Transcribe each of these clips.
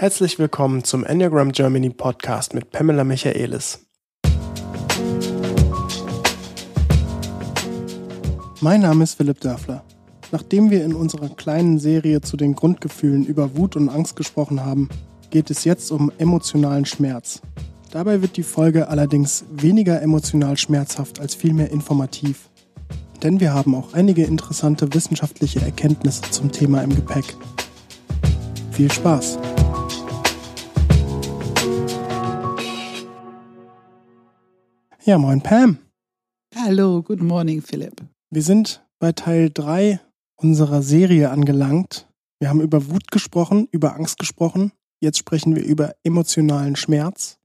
Herzlich willkommen zum Enneagram Germany Podcast mit Pamela Michaelis. Mein Name ist Philipp Dörfler. Nachdem wir in unserer kleinen Serie zu den Grundgefühlen über Wut und Angst gesprochen haben, geht es jetzt um emotionalen Schmerz. Dabei wird die Folge allerdings weniger emotional schmerzhaft als vielmehr informativ. Denn wir haben auch einige interessante wissenschaftliche Erkenntnisse zum Thema im Gepäck. Viel Spaß! Ja, moin Pam. Hallo, good morning Philipp. Wir sind bei Teil 3 unserer Serie angelangt. Wir haben über Wut gesprochen, über Angst gesprochen. Jetzt sprechen wir über emotionalen Schmerz.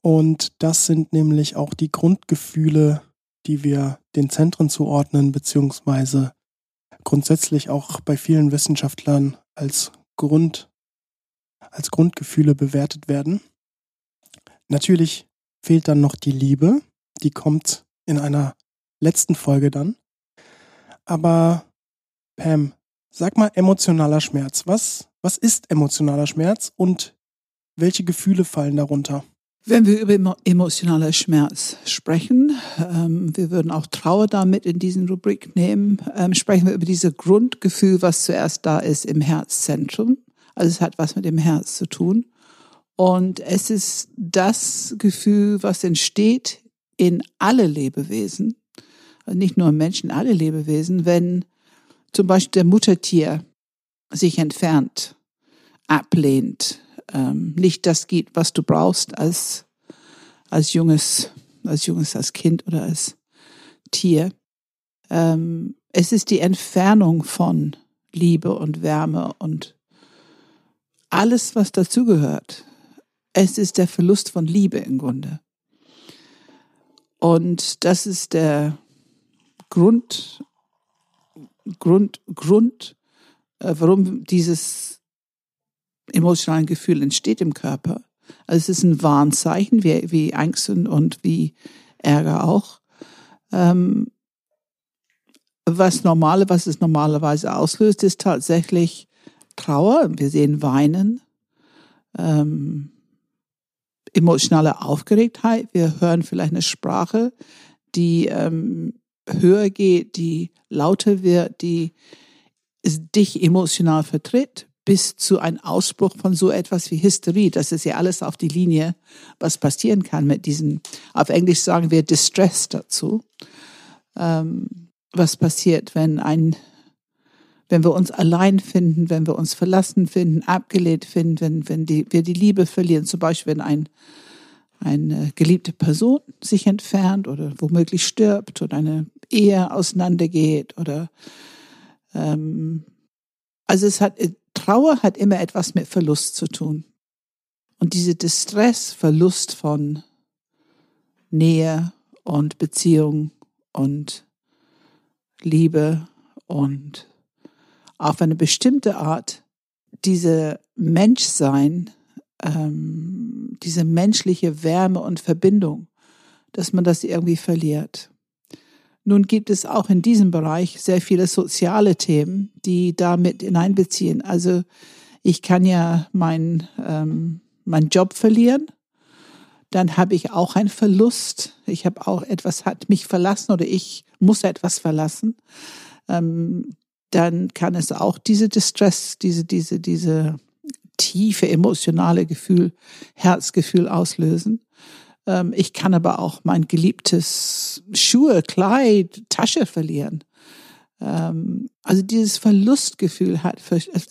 Und das sind nämlich auch die Grundgefühle, die wir den Zentren zuordnen, beziehungsweise grundsätzlich auch bei vielen Wissenschaftlern als Grund, als Grundgefühle bewertet werden. Natürlich fehlt dann noch die Liebe. Die kommt in einer letzten Folge dann. Aber Pam, sag mal emotionaler Schmerz. Was, was ist emotionaler Schmerz und welche Gefühle fallen darunter? Wenn wir über emotionaler Schmerz sprechen, ähm, wir würden auch Trauer damit in diesen Rubrik nehmen, ähm, sprechen wir über dieses Grundgefühl, was zuerst da ist im Herzzentrum. Also es hat was mit dem Herz zu tun. Und es ist das Gefühl, was entsteht in alle Lebewesen, nicht nur Menschen, alle Lebewesen, wenn zum Beispiel der Muttertier sich entfernt, ablehnt, ähm, nicht das gibt, was du brauchst als, als junges, als junges, als Kind oder als Tier. Ähm, es ist die Entfernung von Liebe und Wärme und alles, was dazugehört. Es ist der Verlust von Liebe im Grunde. Und das ist der Grund, Grund, Grund, äh, warum dieses emotionale Gefühl entsteht im Körper. Also es ist ein Warnzeichen, wie, wie Angst und wie Ärger auch. Ähm, was normale, was es normalerweise auslöst, ist tatsächlich Trauer. Wir sehen Weinen, ähm, emotionale Aufgeregtheit. Wir hören vielleicht eine Sprache, die ähm, höher geht, die lauter wird, die dich emotional vertritt, bis zu einem Ausbruch von so etwas wie Hysterie. Das ist ja alles auf die Linie, was passieren kann mit diesen, auf Englisch sagen wir Distress dazu. Ähm, was passiert, wenn ein wenn wir uns allein finden, wenn wir uns verlassen finden, abgelehnt finden, wenn, wenn die, wir die Liebe verlieren, zum Beispiel wenn ein, eine geliebte Person sich entfernt oder womöglich stirbt oder eine Ehe auseinandergeht oder ähm, also es hat Trauer hat immer etwas mit Verlust zu tun. Und diese Distress, Verlust von Nähe und Beziehung und Liebe und auf eine bestimmte Art diese Menschsein, ähm, diese menschliche Wärme und Verbindung, dass man das irgendwie verliert. Nun gibt es auch in diesem Bereich sehr viele soziale Themen, die damit hineinbeziehen. Also ich kann ja meinen ähm, mein Job verlieren, dann habe ich auch einen Verlust. Ich habe auch etwas hat mich verlassen oder ich muss etwas verlassen. Ähm, dann kann es auch diese Distress, diese, diese, diese tiefe emotionale Gefühl, Herzgefühl auslösen. Ähm, ich kann aber auch mein geliebtes Schuhe, Kleid, Tasche verlieren. Ähm, also dieses Verlustgefühl hat,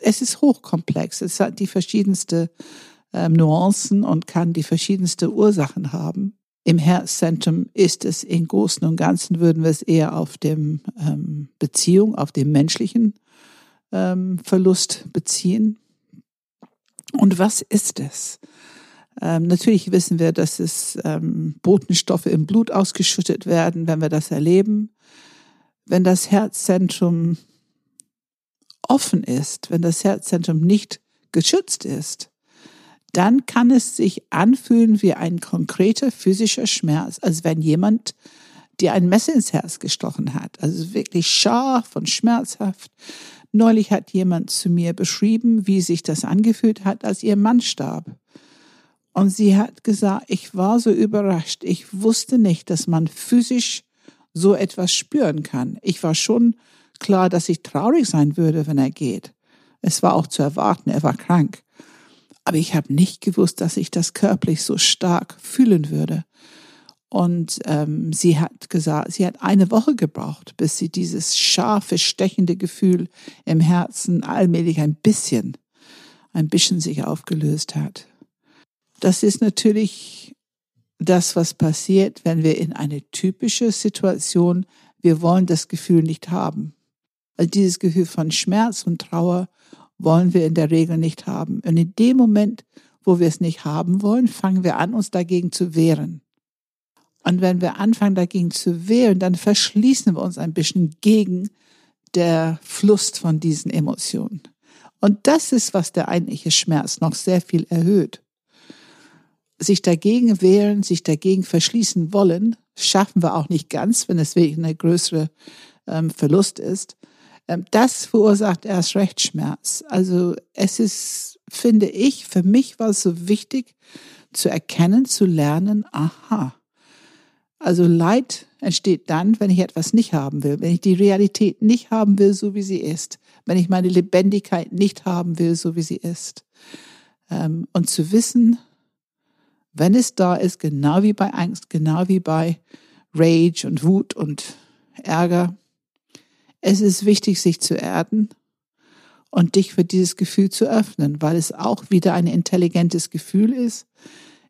es ist hochkomplex. Es hat die verschiedensten ähm, Nuancen und kann die verschiedensten Ursachen haben. Im Herzzentrum ist es im Großen und Ganzen, würden wir es eher auf dem ähm, Beziehung, auf dem menschlichen ähm, Verlust beziehen. Und was ist es? Ähm, natürlich wissen wir, dass es ähm, Botenstoffe im Blut ausgeschüttet werden, wenn wir das erleben. Wenn das Herzzentrum offen ist, wenn das Herzzentrum nicht geschützt ist, dann kann es sich anfühlen wie ein konkreter physischer Schmerz, als wenn jemand dir ein Messer ins Herz gestochen hat. Also wirklich scharf und schmerzhaft. Neulich hat jemand zu mir beschrieben, wie sich das angefühlt hat, als ihr Mann starb. Und sie hat gesagt, ich war so überrascht. Ich wusste nicht, dass man physisch so etwas spüren kann. Ich war schon klar, dass ich traurig sein würde, wenn er geht. Es war auch zu erwarten, er war krank. Aber ich habe nicht gewusst, dass ich das körperlich so stark fühlen würde. Und ähm, sie hat gesagt, sie hat eine Woche gebraucht, bis sie dieses scharfe, stechende Gefühl im Herzen allmählich ein bisschen, ein bisschen sich aufgelöst hat. Das ist natürlich das, was passiert, wenn wir in eine typische Situation, wir wollen das Gefühl nicht haben. Also dieses Gefühl von Schmerz und Trauer wollen wir in der Regel nicht haben. Und in dem Moment, wo wir es nicht haben wollen, fangen wir an, uns dagegen zu wehren. Und wenn wir anfangen, dagegen zu wehren, dann verschließen wir uns ein bisschen gegen der Fluss von diesen Emotionen. Und das ist, was der eigentliche Schmerz noch sehr viel erhöht. Sich dagegen wehren, sich dagegen verschließen wollen, schaffen wir auch nicht ganz, wenn es wirklich eine größere ähm, Verlust ist. Ähm, das verursacht erst recht Schmerz. Also es ist, finde ich, für mich war es so wichtig zu erkennen, zu lernen, aha, also Leid entsteht dann, wenn ich etwas nicht haben will, wenn ich die Realität nicht haben will, so wie sie ist, wenn ich meine Lebendigkeit nicht haben will, so wie sie ist. Ähm, und zu wissen, wenn es da ist, genau wie bei Angst, genau wie bei Rage und Wut und Ärger, es ist wichtig, sich zu erden und dich für dieses Gefühl zu öffnen, weil es auch wieder ein intelligentes Gefühl ist.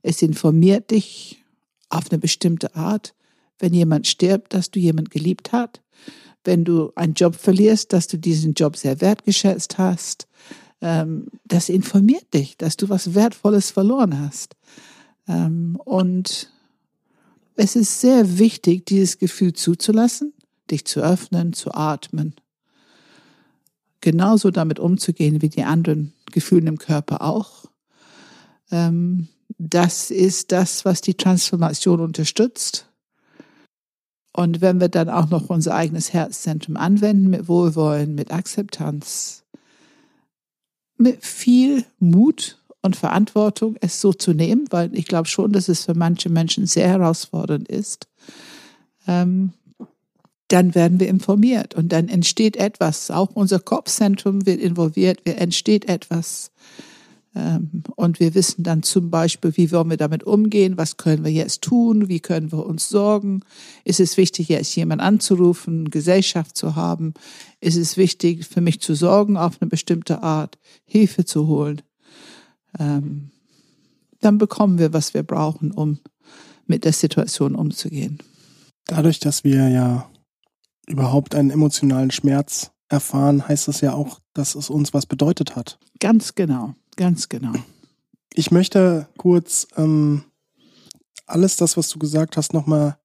Es informiert dich auf eine bestimmte Art. Wenn jemand stirbt, dass du jemand geliebt hast. Wenn du einen Job verlierst, dass du diesen Job sehr wertgeschätzt hast. Ähm, das informiert dich, dass du was Wertvolles verloren hast. Ähm, und es ist sehr wichtig, dieses Gefühl zuzulassen, dich zu öffnen, zu atmen. Genauso damit umzugehen wie die anderen Gefühle im Körper auch. Ähm, das ist das, was die Transformation unterstützt. Und wenn wir dann auch noch unser eigenes Herzzentrum anwenden mit Wohlwollen, mit Akzeptanz, mit viel Mut und Verantwortung, es so zu nehmen, weil ich glaube schon, dass es für manche Menschen sehr herausfordernd ist, ähm, dann werden wir informiert und dann entsteht etwas. Auch unser Kopfzentrum wird involviert, entsteht etwas. Ähm, und wir wissen dann zum Beispiel, wie wollen wir damit umgehen, was können wir jetzt tun, wie können wir uns sorgen. Ist es wichtig, jetzt jemand anzurufen, Gesellschaft zu haben? Ist es wichtig, für mich zu sorgen, auf eine bestimmte Art Hilfe zu holen? Ähm, dann bekommen wir, was wir brauchen, um mit der Situation umzugehen. Dadurch, dass wir ja überhaupt einen emotionalen Schmerz erfahren, heißt das ja auch, dass es uns was bedeutet hat. Ganz genau. Ganz genau. Ich möchte kurz ähm, alles das, was du gesagt hast, nochmal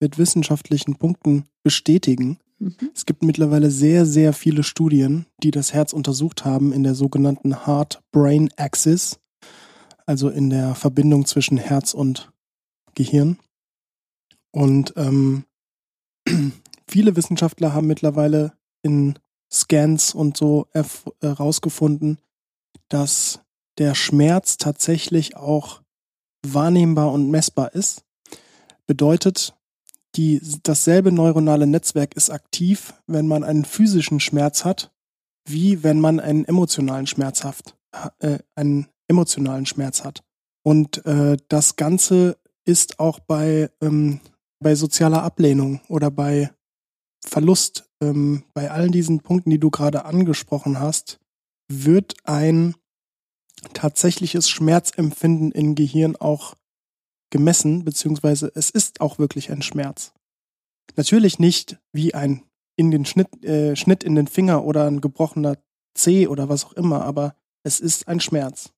mit wissenschaftlichen Punkten bestätigen. Mhm. Es gibt mittlerweile sehr, sehr viele Studien, die das Herz untersucht haben in der sogenannten Heart-Brain-Axis, also in der Verbindung zwischen Herz und Gehirn. Und ähm, viele Wissenschaftler haben mittlerweile in Scans und so herausgefunden, dass der Schmerz tatsächlich auch wahrnehmbar und messbar ist. Bedeutet, die, dasselbe neuronale Netzwerk ist aktiv, wenn man einen physischen Schmerz hat, wie wenn man einen emotionalen Schmerz hat, äh, einen emotionalen Schmerz hat. Und äh, das Ganze ist auch bei, ähm, bei sozialer Ablehnung oder bei Verlust, ähm, bei allen diesen Punkten, die du gerade angesprochen hast, wird ein tatsächliches Schmerzempfinden im Gehirn auch gemessen, beziehungsweise es ist auch wirklich ein Schmerz. Natürlich nicht wie ein in den Schnitt, äh, Schnitt in den Finger oder ein gebrochener Zeh oder was auch immer, aber es ist ein Schmerz.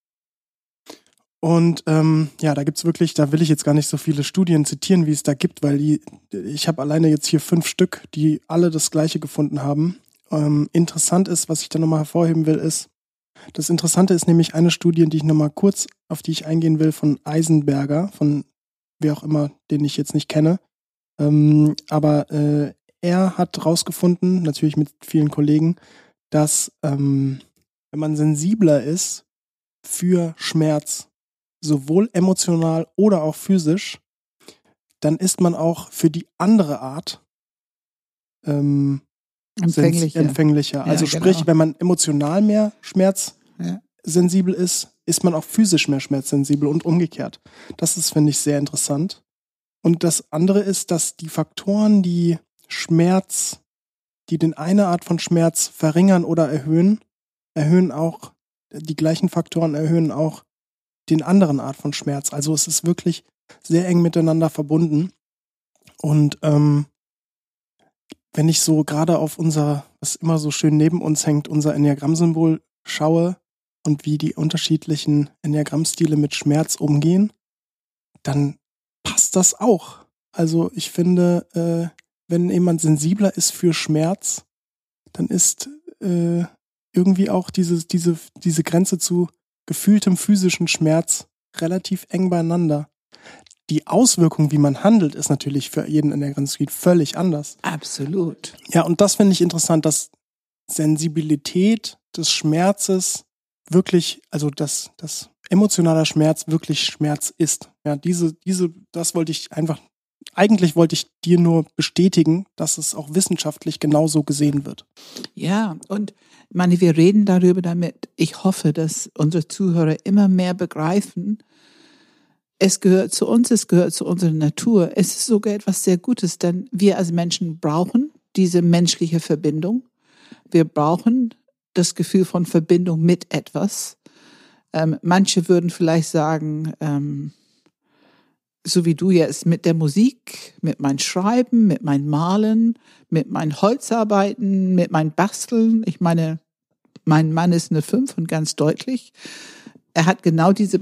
Und ähm, ja, da gibt's wirklich, da will ich jetzt gar nicht so viele Studien zitieren, wie es da gibt, weil die, ich habe alleine jetzt hier fünf Stück, die alle das gleiche gefunden haben. Ähm, interessant ist, was ich da nochmal hervorheben will, ist, das Interessante ist nämlich eine Studie, die ich nochmal kurz, auf die ich eingehen will, von Eisenberger, von wer auch immer, den ich jetzt nicht kenne. Ähm, aber äh, er hat rausgefunden, natürlich mit vielen Kollegen, dass ähm, wenn man sensibler ist für Schmerz, sowohl emotional oder auch physisch, dann ist man auch für die andere Art ähm, Empfänglicher. empfänglicher. Also Ja, sprich, genau. wenn man emotional mehr Schmerz Ja. sensibel ist, ist man auch physisch mehr schmerzsensibel und umgekehrt. Das ist, finde ich, sehr interessant. Und das andere ist, dass die Faktoren, die Schmerz, die den eine Art von Schmerz verringern oder erhöhen, erhöhen auch, die gleichen Faktoren erhöhen auch den anderen Art von Schmerz. Also es ist wirklich sehr eng miteinander verbunden. Und ähm, wenn ich so gerade auf unser, was immer so schön neben uns hängt, unser Enneagramm-Symbol schaue und wie die unterschiedlichen Enneagrammstile mit Schmerz umgehen, dann passt das auch. Also ich finde, äh, wenn jemand sensibler ist für Schmerz, dann ist äh, irgendwie auch diese, diese, diese Grenze zu gefühltem physischen Schmerz relativ eng beieinander. Die Auswirkung, wie man handelt, ist natürlich für jeden Enneagramm-Stil völlig anders. Absolut. Ja, und das finde ich interessant, dass Sensibilität des Schmerzes wirklich, also dass das emotionaler Schmerz wirklich Schmerz ist. Ja, diese, diese, das wollte ich einfach, eigentlich wollte ich dir nur bestätigen, dass es auch wissenschaftlich genauso gesehen wird. Ja, und meine, wir reden darüber damit. Ich hoffe, dass unsere Zuhörer immer mehr begreifen, es gehört zu uns, es gehört zu unserer Natur. Es ist sogar etwas sehr Gutes, denn wir als Menschen brauchen diese menschliche Verbindung. Wir brauchen das Gefühl von Verbindung mit etwas. Ähm, manche würden vielleicht sagen, ähm, so wie du jetzt mit der Musik, mit meinem Schreiben, mit meinem Malen, mit meinen Holzarbeiten, mit meinem Basteln. Ich meine, mein Mann ist eine Fünf und ganz deutlich. Er hat genau diese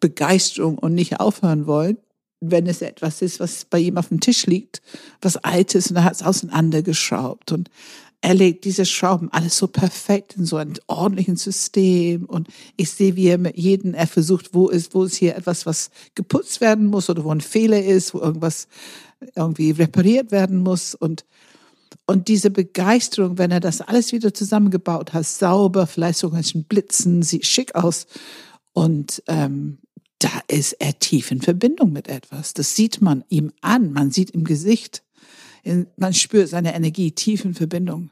Begeisterung und nicht aufhören wollen, wenn es etwas ist, was bei ihm auf dem Tisch liegt, was altes und er hat es auseinandergeschraubt und er legt diese Schrauben alles so perfekt in so ein ordentlichen System und ich sehe, wie er mit jedem, er versucht, wo ist, wo ist hier etwas, was geputzt werden muss oder wo ein Fehler ist, wo irgendwas irgendwie repariert werden muss und und diese Begeisterung, wenn er das alles wieder zusammengebaut hat, sauber, vielleicht sogar ein Blitzen, sieht schick aus. Und ähm, da ist er tief in Verbindung mit etwas. Das sieht man ihm an, man sieht im Gesicht, in, man spürt seine Energie tief in Verbindung.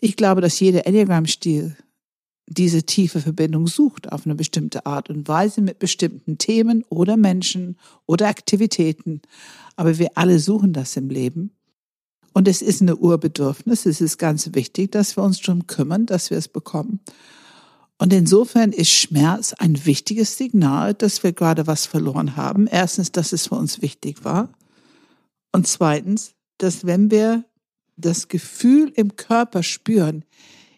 Ich glaube, dass jeder Enneagram-Stil diese tiefe Verbindung sucht auf eine bestimmte Art und Weise mit bestimmten Themen oder Menschen oder Aktivitäten. Aber wir alle suchen das im Leben. Und es ist eine Urbedürfnis. Es ist ganz wichtig, dass wir uns darum kümmern, dass wir es bekommen. Und insofern ist Schmerz ein wichtiges Signal, dass wir gerade was verloren haben. Erstens, dass es für uns wichtig war. Und zweitens, dass wenn wir das Gefühl im Körper spüren,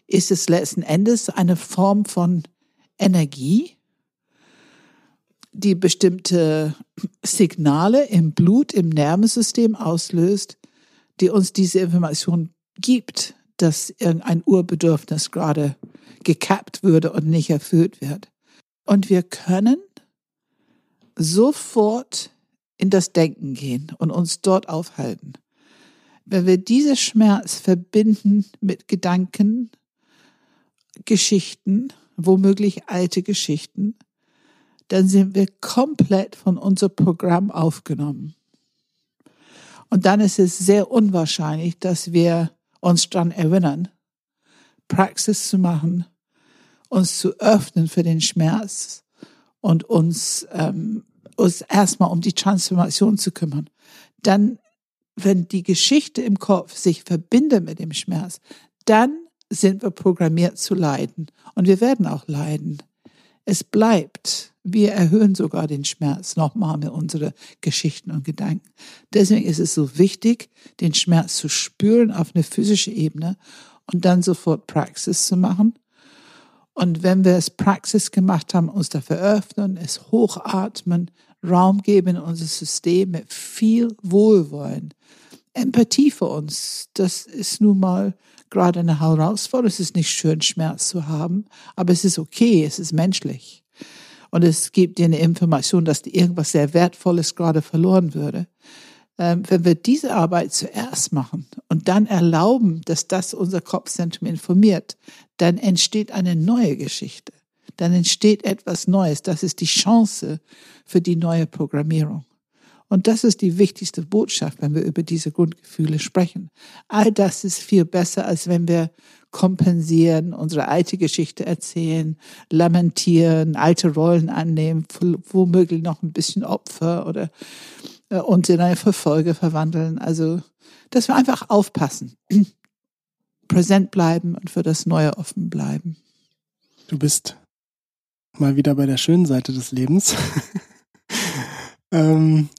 ist es letzten Endes eine Form von Energie, die bestimmte Signale im Blut, im Nervensystem auslöst, die uns diese Information gibt, dass irgendein Urbedürfnis gerade gekappt würde und nicht erfüllt wird. Und wir können sofort in das Denken gehen und uns dort aufhalten. Wenn wir diese Schmerz verbinden mit Gedanken, Geschichten, womöglich alte Geschichten, dann sind wir komplett von unserem Programm aufgenommen. Und dann ist es sehr unwahrscheinlich, dass wir uns daran erinnern, Praxis zu machen, uns zu öffnen für den Schmerz und uns, ähm, uns erstmal um die Transformation zu kümmern. Dann, wenn die Geschichte im Kopf sich verbindet mit dem Schmerz, dann sind wir programmiert zu leiden. Und wir werden auch leiden. Es bleibt. Wir erhöhen sogar den Schmerz nochmal mit unseren Geschichten und Gedanken. Deswegen ist es so wichtig, den Schmerz zu spüren auf eine physische Ebene und dann sofort Praxis zu machen. Und wenn wir es Praxis gemacht haben, uns dafür öffnen, es hochatmen, Raum geben in unser System mit viel Wohlwollen. Empathie für uns, das ist nun mal gerade eine Herausforderung. Es ist nicht schön, Schmerz zu haben, aber es ist okay, es ist menschlich. Und es gibt dir eine Information, dass dir irgendwas sehr Wertvolles gerade verloren würde. ähm, wenn wir diese Arbeit zuerst machen und dann erlauben, dass das unser Kopfzentrum informiert, dann entsteht eine neue Geschichte. Dann entsteht etwas Neues. Das ist die Chance für die neue Programmierung. Und das ist die wichtigste Botschaft, wenn wir über diese Grundgefühle sprechen. All das ist viel besser, als wenn wir kompensieren, unsere alte Geschichte erzählen, lamentieren, alte Rollen annehmen, womöglich noch ein bisschen Opfer oder äh, uns in eine Verfolge verwandeln. Also, dass wir einfach aufpassen, präsent bleiben und für das Neue offen bleiben. Du bist mal wieder bei der schönen Seite des Lebens. ähm,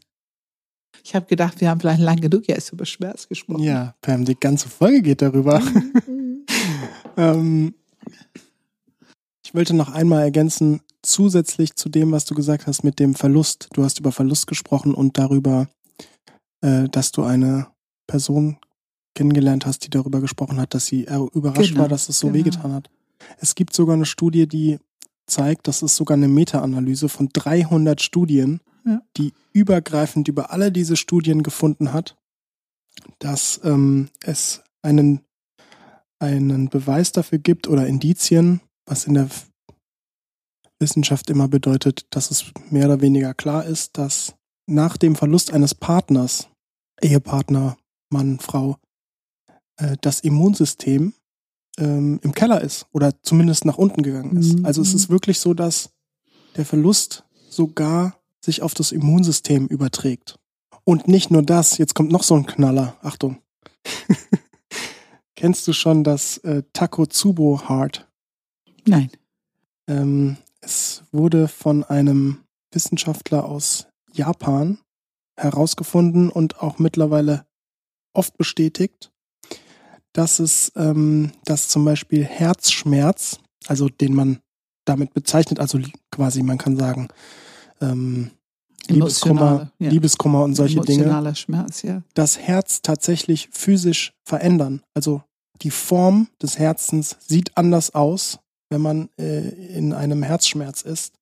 ich habe gedacht, wir haben vielleicht lang genug jetzt über Schmerz gesprochen. Ja, Pam, die ganze Folge geht darüber. ähm, ich wollte noch einmal ergänzen, zusätzlich zu dem, was du gesagt hast mit dem Verlust. Du hast über Verlust gesprochen und darüber, äh, dass du eine Person kennengelernt hast, die darüber gesprochen hat, dass sie überrascht genau, war, dass es so genau. wehgetan hat. Es gibt sogar eine Studie, die zeigt, das ist sogar eine Meta-Analyse von 300 Studien, ja. die übergreifend über alle diese Studien gefunden hat, dass ähm, es einen, einen Beweis dafür gibt oder Indizien, was in der Wissenschaft immer bedeutet, dass es mehr oder weniger klar ist, dass nach dem Verlust eines Partners, Ehepartner, Mann, Frau, äh, das Immunsystem ähm, im Keller ist oder zumindest nach unten gegangen ist. Mhm. Also es ist wirklich so, dass der Verlust sogar sich auf das Immunsystem überträgt. Und nicht nur das, jetzt kommt noch so ein Knaller. Achtung. Kennst du schon das äh, Takotsubo Heart? Nein. Ähm, es wurde von einem Wissenschaftler aus Japan herausgefunden und auch mittlerweile oft bestätigt, dass es, ähm, dass zum Beispiel Herzschmerz, also den man damit bezeichnet, also quasi man kann sagen, ähm, Liebeskummer, ja. Liebeskummer und solche Dinge, Schmerz, ja. das Herz tatsächlich physisch verändern. Also die Form des Herzens sieht anders aus, wenn man äh, in einem Herzschmerz ist.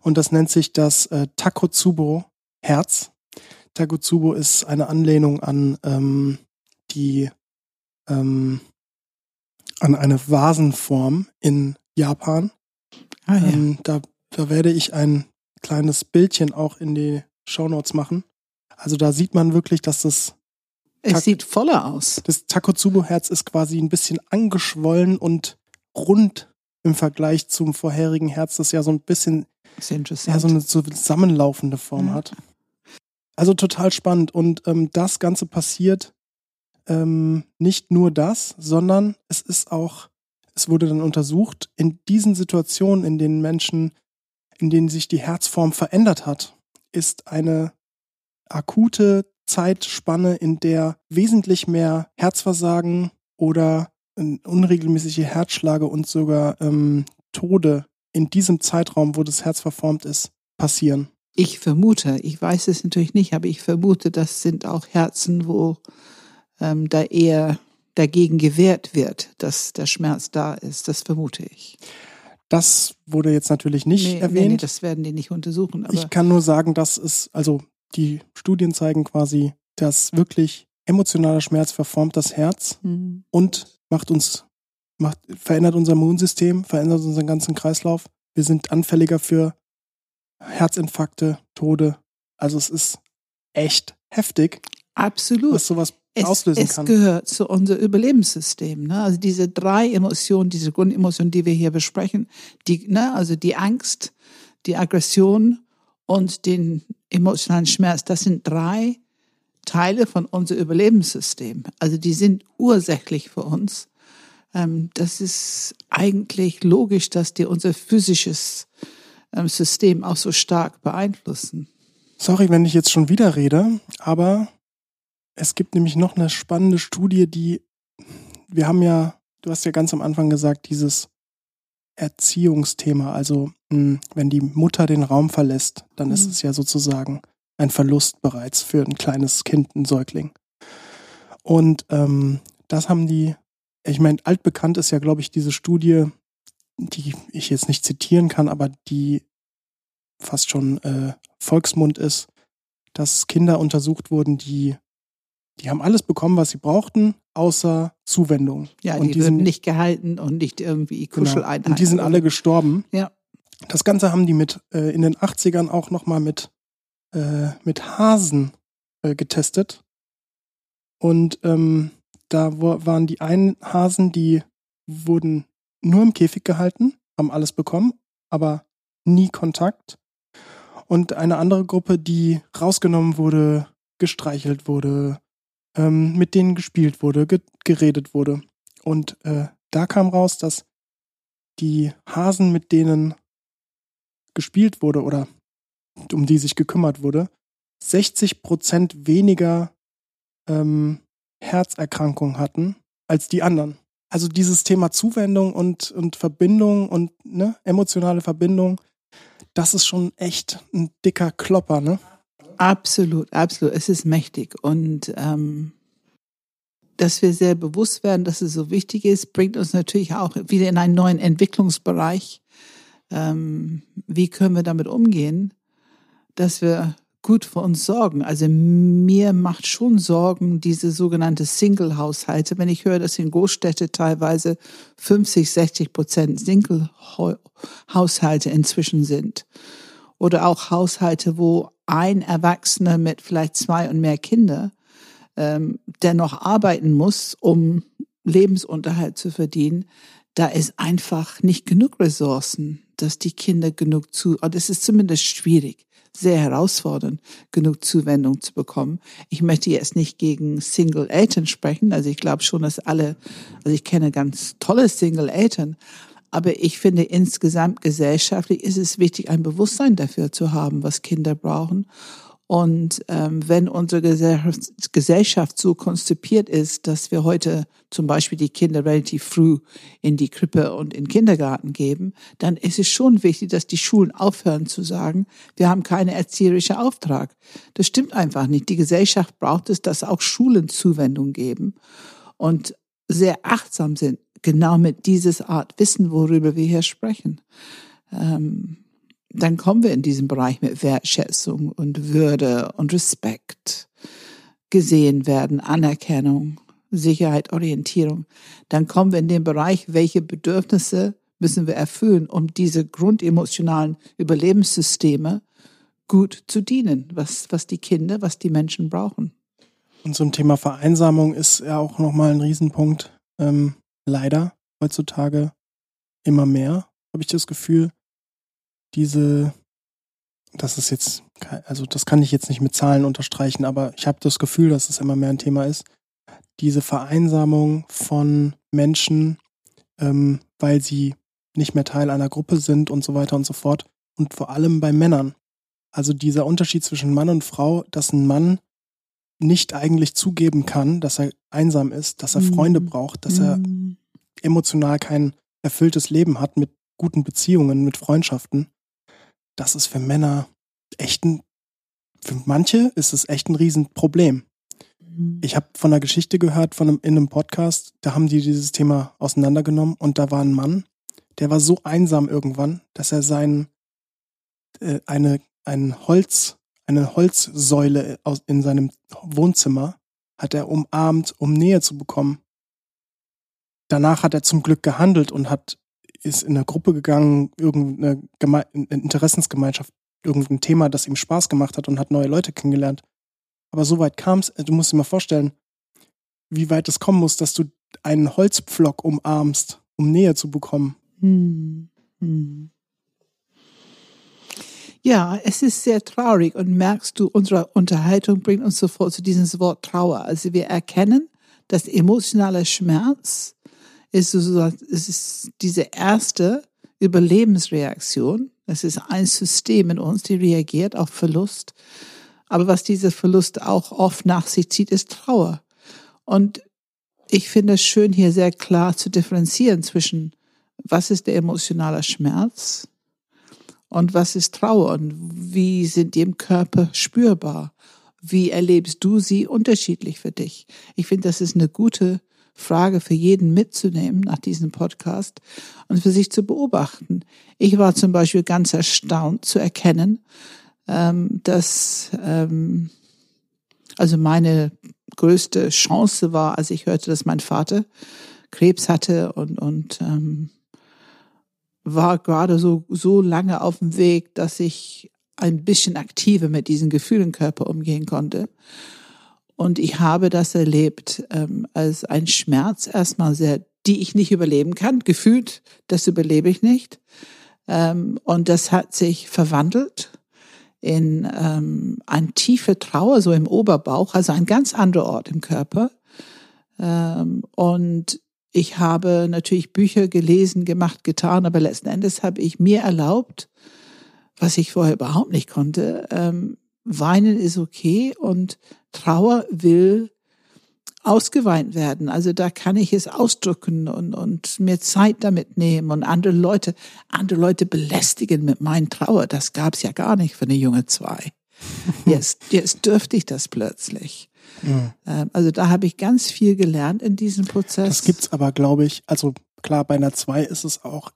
Und das nennt sich das äh, Takotsubo Herz. Takotsubo ist eine Anlehnung an ähm, die ähm, an eine Vasenform in Japan. Ah, ja. ähm, da, da werde ich ein kleines Bildchen auch in die Shownotes machen. Also da sieht man wirklich, dass das es Tak sieht voller aus. Das Takotsubo-Herz ist quasi ein bisschen angeschwollen und rund im Vergleich zum vorherigen Herz, das ja so ein bisschen ja, so eine zusammenlaufende Form ja. hat. Also total spannend. Und ähm, das Ganze passiert ähm, nicht nur das, sondern es ist auch, es wurde dann untersucht, in diesen Situationen, in denen Menschen, in denen sich die Herzform verändert hat, ist eine akute Zeitspanne, in der wesentlich mehr Herzversagen oder unregelmäßige Herzschläge und sogar ähm, Tode in diesem Zeitraum, wo das Herz verformt ist, passieren. Ich vermute, ich weiß es natürlich nicht, aber ich vermute, das sind auch Herzen, wo ähm, da eher dagegen gewehrt wird, dass der Schmerz da ist. Das vermute ich. Das wurde jetzt natürlich nicht nee, erwähnt. Nee, nee, das werden die nicht untersuchen. ich kann nur sagen, dass es, also die Studien zeigen quasi, dass wirklich emotionaler Schmerz verformt das Herz mhm. und macht uns, macht, verändert unser Immunsystem, verändert unseren ganzen Kreislauf. Wir sind anfälliger für Herzinfarkte, Tode. Also es ist echt heftig. Absolut. Was sowas es, auslösen kann. Es gehört zu unserem Überlebenssystem. Ne? Also diese drei Emotionen, diese Grundemotionen, die wir hier besprechen, die, ne? also die Angst, die Aggression und den emotionalen Schmerz, das sind drei Teile von unserem Überlebenssystem. Also die sind ursächlich für uns. Ähm, das ist eigentlich logisch, dass die unser physisches ähm, System auch so stark beeinflussen. Sorry, wenn ich jetzt schon wieder rede, aber es gibt nämlich noch eine spannende Studie, die wir haben ja, du hast ja ganz am Anfang gesagt, dieses Erziehungsthema. Also hm, wenn die Mutter den Raum verlässt, dann mhm. ist es ja sozusagen ein Verlust bereits für ein kleines Kind, ein Säugling. Und ähm, das haben die, ich meine, altbekannt ist ja, glaube ich, diese Studie, die ich jetzt nicht zitieren kann, aber die fast schon äh, Volksmund ist, dass Kinder untersucht wurden, die die haben alles bekommen, was sie brauchten, außer Zuwendung. Ja, und die, die wurden nicht gehalten und nicht irgendwie Kuscheleinheiten. Genau. Und die sind alle gestorben. Ja. Das Ganze haben die mit äh, in den 80ern auch nochmal mit, äh, mit Hasen äh, getestet. Und ähm, da wo, waren die einen Hasen, die wurden nur im Käfig gehalten, haben alles bekommen, aber nie Kontakt. Und eine andere Gruppe, die rausgenommen wurde, gestreichelt wurde, ähm, mit denen gespielt wurde, ge geredet wurde. Und äh, da kam raus, dass die Hasen, mit denen gespielt wurde oder um die sich gekümmert wurde, 60 Prozent weniger ähm, Herzerkrankungen hatten als die anderen. Also dieses Thema Zuwendung und, und Verbindung und ne, emotionale Verbindung, das ist schon echt ein dicker Klopper, ne? Absolut, absolut. Es ist mächtig. Und ähm, dass wir sehr bewusst werden, dass es so wichtig ist, bringt uns natürlich auch wieder in einen neuen Entwicklungsbereich. Ähm, wie können wir damit umgehen, dass wir gut für uns sorgen? Also mir macht schon Sorgen diese sogenannte Single-Haushalte. Wenn ich höre, dass in Großstädte teilweise 50, 60 Prozent Single-Haushalte inzwischen sind. Oder auch Haushalte, wo ein Erwachsener mit vielleicht zwei und mehr Kinder ähm, der noch arbeiten muss, um Lebensunterhalt zu verdienen, da ist einfach nicht genug Ressourcen, dass die Kinder genug zu, und es ist zumindest schwierig, sehr herausfordernd, genug Zuwendung zu bekommen. Ich möchte jetzt nicht gegen Single Eltern sprechen, also ich glaube schon, dass alle, also ich kenne ganz tolle Single Eltern, aber ich finde insgesamt gesellschaftlich ist es wichtig, ein Bewusstsein dafür zu haben, was Kinder brauchen und ähm, wenn unsere Gesellschaft so konzipiert ist, dass wir heute zum Beispiel die Kinder relativ früh in die Krippe und in den Kindergarten geben, dann ist es schon wichtig, dass die Schulen aufhören zu sagen, wir haben keinen erzieherischen Auftrag. Das stimmt einfach nicht. Die Gesellschaft braucht es, dass auch Schulen Zuwendung geben und sehr achtsam sind, genau mit dieses Art Wissen, worüber wir hier sprechen. Ähm, dann kommen wir in diesen Bereich mit Wertschätzung und Würde und Respekt, gesehen werden, Anerkennung, Sicherheit, Orientierung. Dann kommen wir in den Bereich, welche Bedürfnisse müssen wir erfüllen, um diese grundemotionalen Überlebenssysteme gut zu dienen, was, was die Kinder, was die Menschen brauchen. Und zum Thema Vereinsamung ist ja auch nochmal ein Riesenpunkt. Ähm, leider heutzutage immer mehr, habe ich das Gefühl diese, das ist jetzt, also das kann ich jetzt nicht mit Zahlen unterstreichen, aber ich habe das Gefühl, dass es immer mehr ein Thema ist, diese Vereinsamung von Menschen, ähm, weil sie nicht mehr Teil einer Gruppe sind und so weiter und so fort. Und vor allem bei Männern. Also dieser Unterschied zwischen Mann und Frau, dass ein Mann nicht eigentlich zugeben kann, dass er einsam ist, dass er mhm. Freunde braucht, dass er mhm. emotional kein erfülltes Leben hat mit guten Beziehungen, mit Freundschaften das ist für Männer echt ein, für manche ist es echt ein Riesenproblem. Mhm. Ich habe von einer Geschichte gehört, von einem, in einem Podcast, da haben die dieses Thema auseinandergenommen und da war ein Mann, der war so einsam irgendwann, dass er sein, äh, eine, ein Holz, eine Holzsäule aus, in seinem Wohnzimmer hat er umarmt, um Nähe zu bekommen. Danach hat er zum Glück gehandelt und hat ist in eine Gruppe gegangen, irgendeine Geme Interessensgemeinschaft, irgendein Thema, das ihm Spaß gemacht hat und hat neue Leute kennengelernt. Aber so weit kam es, äh, du musst dir mal vorstellen, wie weit es kommen muss, dass du einen Holzpflock umarmst, um Nähe zu bekommen. Hm. Hm. Ja, es ist sehr traurig und merkst du, unsere Unterhaltung bringt uns sofort zu diesem Wort Trauer. Also wir erkennen, dass emotionaler Schmerz ist sozusagen, es ist diese erste Überlebensreaktion. Es ist ein System in uns, die reagiert auf Verlust. Aber was dieser Verlust auch oft nach sich zieht, ist Trauer. Und ich finde es schön, hier sehr klar zu differenzieren zwischen, was ist der emotionale Schmerz und was ist Trauer und wie sind die im Körper spürbar? Wie erlebst du sie unterschiedlich für dich? Ich finde, das ist eine gute Frage für jeden mitzunehmen nach diesem Podcast und für sich zu beobachten. Ich war zum Beispiel ganz erstaunt zu erkennen, ähm, dass ähm, also meine größte Chance war, als ich hörte, dass mein Vater Krebs hatte und, und ähm, war gerade so, so lange auf dem Weg, dass ich ein bisschen aktiver mit diesen Gefühlen im Körper umgehen konnte. Und ich habe das erlebt ähm, als ein Schmerz, erstmal sehr, die ich nicht überleben kann. Gefühlt, das überlebe ich nicht. Ähm, und das hat sich verwandelt in ähm, ein tiefe Trauer, so im Oberbauch, also ein ganz anderer Ort im Körper. Ähm, und ich habe natürlich Bücher gelesen, gemacht, getan, aber letzten Endes habe ich mir erlaubt, was ich vorher überhaupt nicht konnte, ähm, weinen ist okay und Trauer will ausgeweint werden. Also da kann ich es ausdrücken und, und mir Zeit damit nehmen und andere Leute, andere Leute belästigen mit meinen Trauer. Das gab es ja gar nicht für eine junge zwei. Jetzt, jetzt dürfte ich das plötzlich. Mhm. Also da habe ich ganz viel gelernt in diesem Prozess. Das gibt's aber, glaube ich, also klar, bei einer zwei ist es auch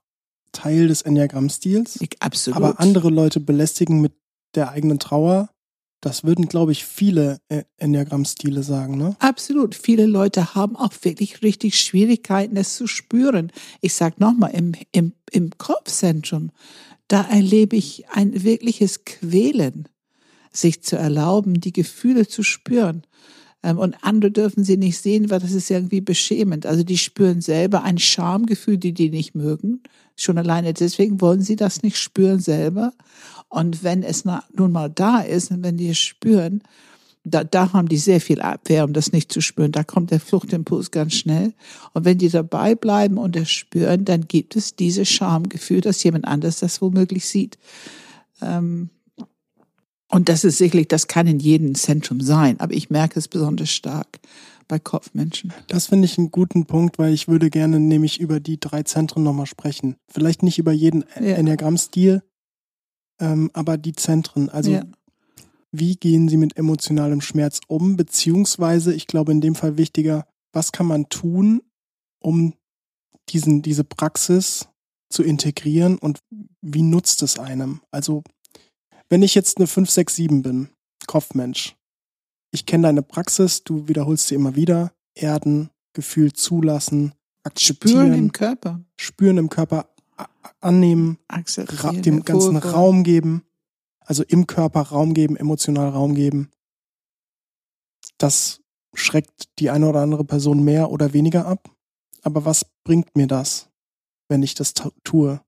Teil des Enneagramm-Stils. Absolut. Aber andere Leute belästigen mit der eigenen Trauer das würden, glaube ich, viele Enneagramm-Stile sagen, ne? Absolut. Viele Leute haben auch wirklich richtig Schwierigkeiten, es zu spüren. Ich sag nochmal, im, im, im Kopfzentrum, da erlebe ich ein wirkliches Quälen, sich zu erlauben, die Gefühle zu spüren. Ähm, und andere dürfen sie nicht sehen, weil das ist irgendwie beschämend. Also die spüren selber ein Schamgefühl, die die nicht mögen. Schon alleine deswegen wollen sie das nicht spüren selber. Und wenn es nun mal da ist und wenn die es spüren, da, da haben die sehr viel Abwehr, um das nicht zu spüren. Da kommt der Fluchtimpuls ganz schnell. Und wenn die dabei bleiben und es spüren, dann gibt es dieses Schamgefühl, dass jemand anders das womöglich sieht. Ähm, und das ist sicherlich, das kann in jedem Zentrum sein, aber ich merke es besonders stark bei Kopfmenschen. Das finde ich einen guten Punkt, weil ich würde gerne nämlich über die drei Zentren nochmal sprechen. Vielleicht nicht über jeden ja. Enneagramm-Stil, ähm, aber die Zentren. Also ja. wie gehen Sie mit emotionalem Schmerz um? Beziehungsweise, ich glaube in dem Fall wichtiger, was kann man tun, um diesen, diese Praxis zu integrieren und wie nutzt es einem? Also wenn ich jetzt eine 5, 6, 7 bin, Kopfmensch, ich kenne deine Praxis, du wiederholst sie immer wieder, erden, Gefühl zulassen, akzeptieren. Spüren im Körper. Spüren im Körper, annehmen, dem ganzen Raum geben, also im Körper Raum geben, emotional Raum geben. Das schreckt die eine oder andere Person mehr oder weniger ab. Aber was bringt mir das, wenn ich das tue?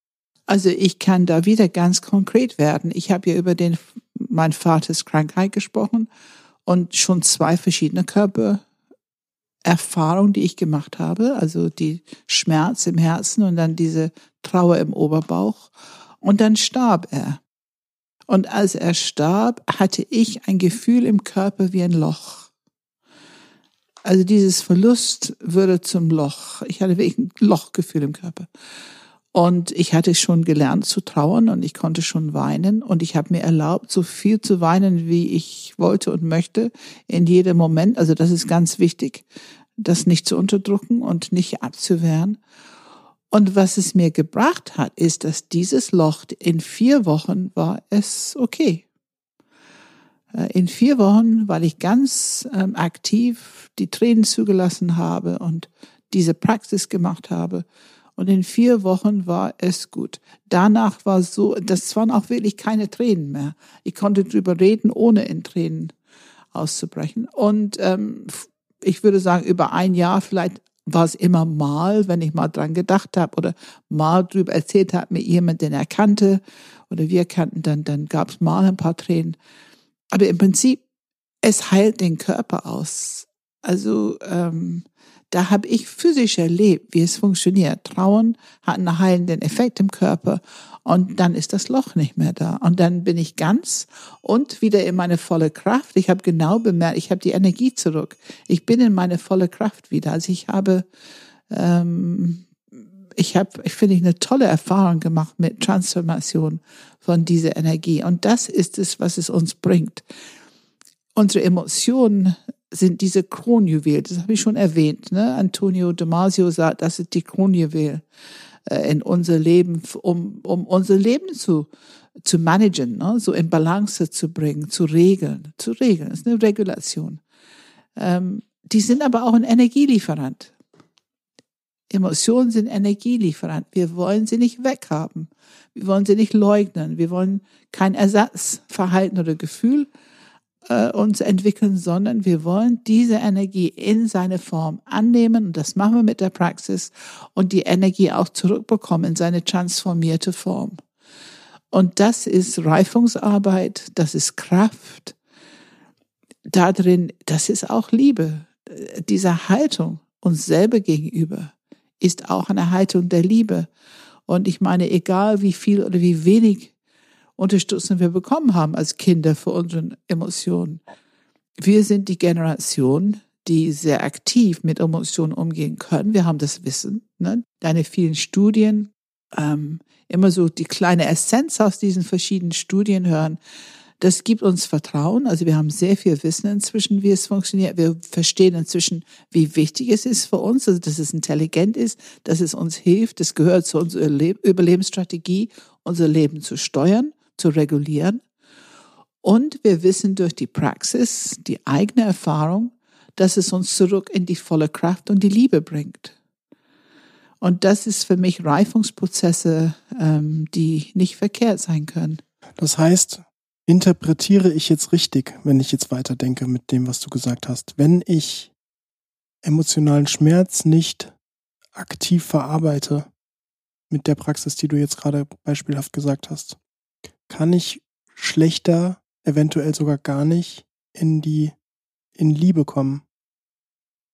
Also ich kann da wieder ganz konkret werden. Ich habe ja über den mein Vaters Krankheit gesprochen und schon zwei verschiedene Körper Erfahrung, die ich gemacht habe, also die Schmerz im Herzen und dann diese Trauer im Oberbauch. Und dann starb er. Und als er starb, hatte ich ein Gefühl im Körper wie ein Loch. Also dieses Verlust würde zum Loch. Ich hatte wirklich ein Lochgefühl im Körper. Und ich hatte schon gelernt zu trauern und ich konnte schon weinen und ich habe mir erlaubt, so viel zu weinen, wie ich wollte und möchte in jedem Moment. Also das ist ganz wichtig, das nicht zu unterdrücken und nicht abzuwehren. Und was es mir gebracht hat, ist, dass dieses Loch in vier Wochen war es okay. Äh, in vier Wochen, weil ich ganz ähm, aktiv die Tränen zugelassen habe und diese Praxis gemacht habe, und in vier Wochen war es gut. Danach war so, das waren auch wirklich keine Tränen mehr. Ich konnte drüber reden, ohne in Tränen auszubrechen. Und ähm, ich würde sagen, über ein Jahr vielleicht war es immer mal, wenn ich mal dran gedacht habe oder mal drüber erzählt habe mit jemand, den er kannte oder wir kannten, dann, dann gab es mal ein paar Tränen. Aber im Prinzip, es heilt den Körper aus. Also ähm, da habe ich physisch erlebt, wie es funktioniert. Trauen hat einen heilenden Effekt im Körper und dann ist das Loch nicht mehr da. Und dann bin ich ganz und wieder in meine volle Kraft. Ich habe genau bemerkt, ich habe die Energie zurück. Ich bin in meine volle Kraft wieder. Also ich habe, ähm, ich habe, ich finde eine tolle Erfahrung gemacht mit Transformation von dieser Energie. Und das ist es, was es uns bringt. Unsere Emotionen sind diese Kronjuwel, das habe ich schon erwähnt. Ne? Antonio Damasio sagt, das ist die Kronjuwel äh, in unser Leben, um, um unser Leben zu, zu managen, ne? so in Balance zu bringen, zu regeln. Zu regeln, das ist eine Regulation. Ähm, die sind aber auch ein Energielieferant. Emotionen sind Energielieferant. Wir wollen sie nicht weghaben. Wir wollen sie nicht leugnen. Wir wollen kein Ersatzverhalten oder Gefühl äh, uns entwickeln, sondern wir wollen diese Energie in seine Form annehmen. Und das machen wir mit der Praxis und die Energie auch zurückbekommen in seine transformierte Form. Und das ist Reifungsarbeit, das ist Kraft. Darin, das ist auch Liebe. Diese Haltung uns selber gegenüber ist auch eine Haltung der Liebe. Und ich meine, egal wie viel oder wie wenig Unterstützung wir bekommen haben als Kinder für unsere Emotionen, wir sind die Generation, die sehr aktiv mit Emotionen umgehen können. Wir haben das Wissen. Ne? Deine vielen Studien, ähm, immer so die kleine Essenz aus diesen verschiedenen Studien hören. Das gibt uns Vertrauen. Also wir haben sehr viel Wissen inzwischen, wie es funktioniert. Wir verstehen inzwischen, wie wichtig es ist für uns, also dass es intelligent ist, dass es uns hilft. Das gehört zu unserer Überlebensstrategie, unser Leben zu steuern, zu regulieren. Und wir wissen durch die Praxis, die eigene Erfahrung, dass es uns zurück in die volle Kraft und die Liebe bringt. Und das ist für mich Reifungsprozesse, ähm, die nicht verkehrt sein können. Das heißt, interpretiere ich jetzt richtig, wenn ich jetzt weiterdenke mit dem, was du gesagt hast. Wenn ich emotionalen Schmerz nicht aktiv verarbeite mit der Praxis, die du jetzt gerade beispielhaft gesagt hast, kann ich schlechter, eventuell sogar gar nicht in die, in Liebe kommen.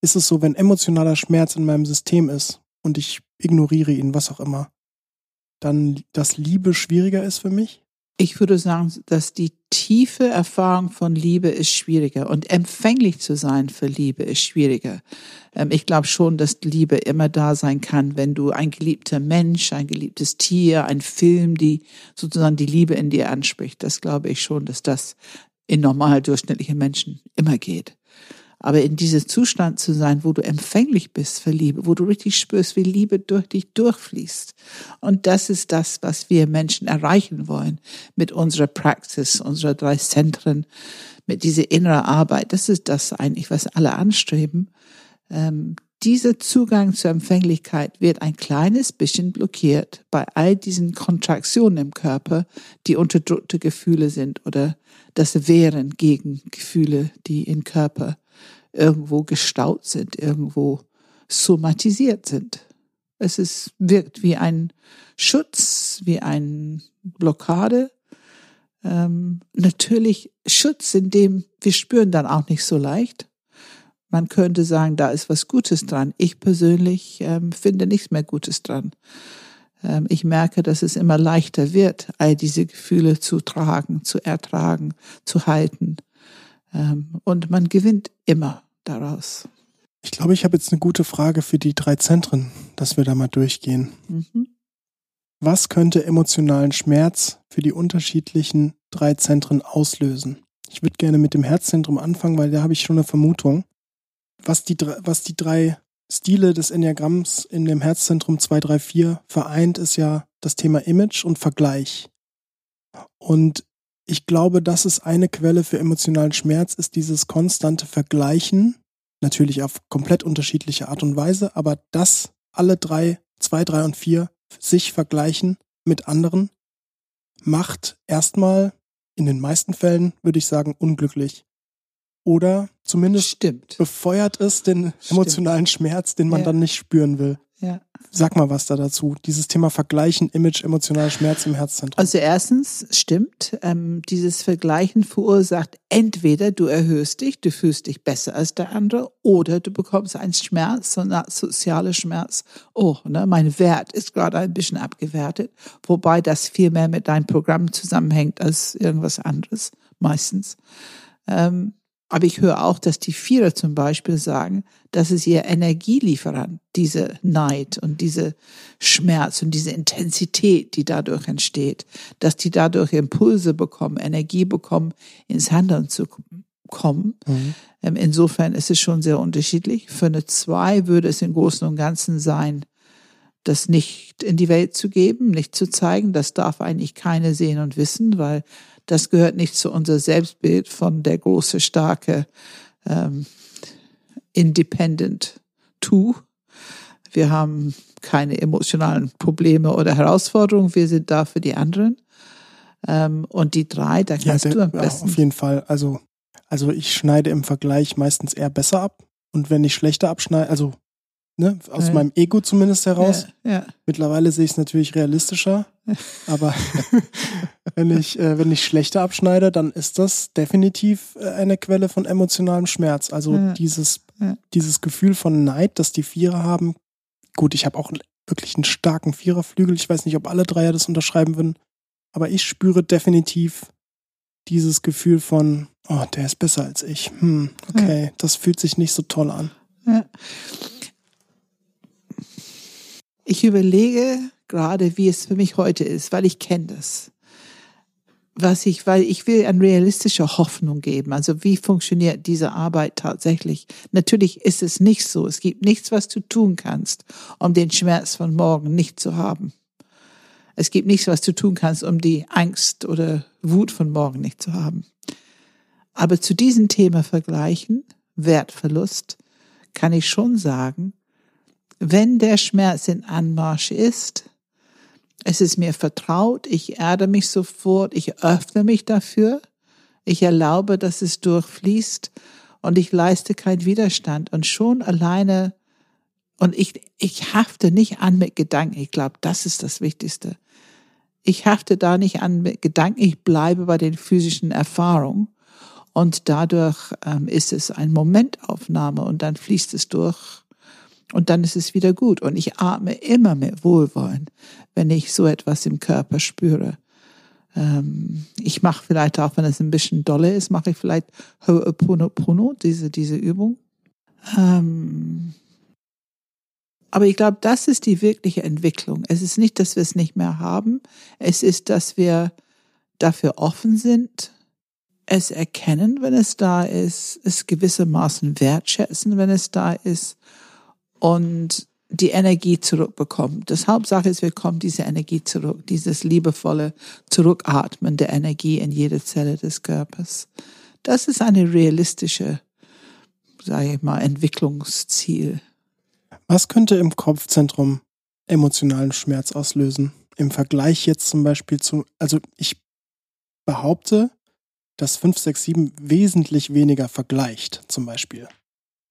Ist es so, wenn emotionaler Schmerz in meinem System ist und ich ignoriere ihn, was auch immer, dann dass Liebe schwieriger ist für mich? Ich würde sagen, dass die tiefe Erfahrung von Liebe ist schwieriger und empfänglich zu sein für Liebe ist schwieriger. Ähm, ich glaube schon, dass Liebe immer da sein kann, wenn du ein geliebter Mensch, ein geliebtes Tier, ein Film, die sozusagen die Liebe in dir anspricht. Das glaube ich schon, dass das in normal durchschnittlichen Menschen immer geht. Aber in diesem Zustand zu sein, wo du empfänglich bist für Liebe, wo du richtig spürst, wie Liebe durch dich durchfließt. Und das ist das, was wir Menschen erreichen wollen mit unserer Praxis, unserer drei Zentren, mit dieser inneren Arbeit. Das ist das eigentlich, was alle anstreben. Ähm, dieser Zugang zur Empfänglichkeit wird ein kleines bisschen blockiert bei all diesen Kontraktionen im Körper, die unterdrückte Gefühle sind oder das Wehren gegen Gefühle, die im Körper irgendwo gestaut sind, irgendwo somatisiert sind. Es ist, wirkt wie ein Schutz, wie eine Blockade. Ähm, natürlich Schutz, in dem wir spüren dann auch nicht so leicht. Man könnte sagen, da ist was Gutes dran. Ich persönlich ähm, finde nichts mehr Gutes dran. Ähm, ich merke, dass es immer leichter wird, all diese Gefühle zu tragen, zu ertragen, zu halten. Ähm, und man gewinnt immer daraus. Ich glaube, ich habe jetzt eine gute Frage für die drei Zentren, dass wir da mal durchgehen. Mhm. Was könnte emotionalen Schmerz für die unterschiedlichen drei Zentren auslösen? Ich würde gerne mit dem Herzzentrum anfangen, weil da habe ich schon eine Vermutung. Was die, was die drei Stile des Enneagramms in dem Herzzentrum 234 vereint, ist ja das Thema Image und Vergleich. Und ich glaube, das ist eine Quelle für emotionalen Schmerz, ist dieses konstante Vergleichen, natürlich auf komplett unterschiedliche Art und Weise, aber dass alle drei, zwei, drei und vier sich vergleichen mit anderen, macht erstmal in den meisten Fällen, würde ich sagen, unglücklich. Oder zumindest Stimmt. befeuert es den emotionalen Schmerz, den man ja. dann nicht spüren will. Ja. Sag mal was da dazu. Dieses Thema Vergleichen, Image, emotionaler Schmerz im Herzzentrum. Also erstens stimmt, ähm, dieses Vergleichen verursacht entweder du erhöhst dich, du fühlst dich besser als der andere, oder du bekommst einen Schmerz, so einen sozialen Schmerz. Oh, ne, mein Wert ist gerade ein bisschen abgewertet, wobei das viel mehr mit deinem Programm zusammenhängt als irgendwas anderes, meistens. Ähm, aber ich höre auch, dass die Vierer zum Beispiel sagen, dass es ihr Energielieferant, diese Neid und diese Schmerz und diese Intensität, die dadurch entsteht, dass die dadurch Impulse bekommen, Energie bekommen, ins Handeln zu kommen. Mhm. Ähm, insofern ist es schon sehr unterschiedlich. Für eine Zwei würde es im Großen und Ganzen sein, das nicht in die Welt zu geben, nicht zu zeigen. Das darf eigentlich keine sehen und wissen, weil das gehört nicht zu unser Selbstbild von der große, starke, ähm, independent two. Wir haben keine emotionalen Probleme oder Herausforderungen. Wir sind da für die anderen. Ähm, und die drei, da kannst ja, du am ja, besten. auf jeden Fall. Also, also ich schneide im Vergleich meistens eher besser ab. Und wenn ich schlechter abschneide, also ne, aus Ja. meinem Ego zumindest heraus, Ja, ja. Mittlerweile sehe ich es natürlich realistischer, aber wenn ich äh, wenn ich schlechter abschneide, dann ist das definitiv äh, eine Quelle von emotionalem Schmerz. Also dieses dieses Gefühl von Neid, das die Vierer haben. Gut, ich habe auch wirklich einen starken Viererflügel. Ich weiß nicht, ob alle Dreier das unterschreiben würden, aber ich spüre definitiv dieses Gefühl von, oh, der ist besser als ich. Hm, okay, das fühlt sich nicht so toll an. Ja. Ich überlege gerade, wie es für mich heute ist, weil ich kenne das. Was ich, weil ich will eine realistische Hoffnung geben. Also wie funktioniert diese Arbeit tatsächlich? Natürlich ist es nicht so. Es gibt nichts, was du tun kannst, um den Schmerz von morgen nicht zu haben. Es gibt nichts, was du tun kannst, um die Angst oder Wut von morgen nicht zu haben. Aber zu diesem Thema vergleichen, Wertverlust, kann ich schon sagen, wenn der Schmerz in Anmarsch ist, es ist mir vertraut, ich erde mich sofort, ich öffne mich dafür, ich erlaube, dass es durchfließt und ich leiste keinen Widerstand. Und schon alleine und ich, ich hafte nicht an mit Gedanken, ich glaube, das ist das Wichtigste. Ich hafte da nicht an mit Gedanken, ich bleibe bei den physischen Erfahrungen. Und dadurch ähm, ist es eine Momentaufnahme und dann fließt es durch und dann ist es wieder gut. Und ich atme immer mit Wohlwollen, wenn ich so etwas im Körper spüre. Ähm, ich mache vielleicht auch, wenn es ein bisschen dolle ist, mache ich vielleicht Ho'oponopono, diese, diese Übung. Ähm, aber ich glaube, das ist die wirkliche Entwicklung. Es ist nicht, dass wir es nicht mehr haben. Es ist, dass wir dafür offen sind, es erkennen, wenn es da ist, es gewissermaßen wertschätzen, wenn es da ist und die Energie zurückbekommen. Das Hauptsache ist, wir kommen diese Energie zurück, dieses liebevolle Zurückatmen der Energie in jede Zelle des Körpers. Das ist eine realistische, sage ich mal, Entwicklungsziel. Was könnte im Kopfzentrum emotionalen Schmerz auslösen? Im Vergleich jetzt zum Beispiel zu, also ich behaupte, dass 567 wesentlich weniger vergleicht, zum Beispiel.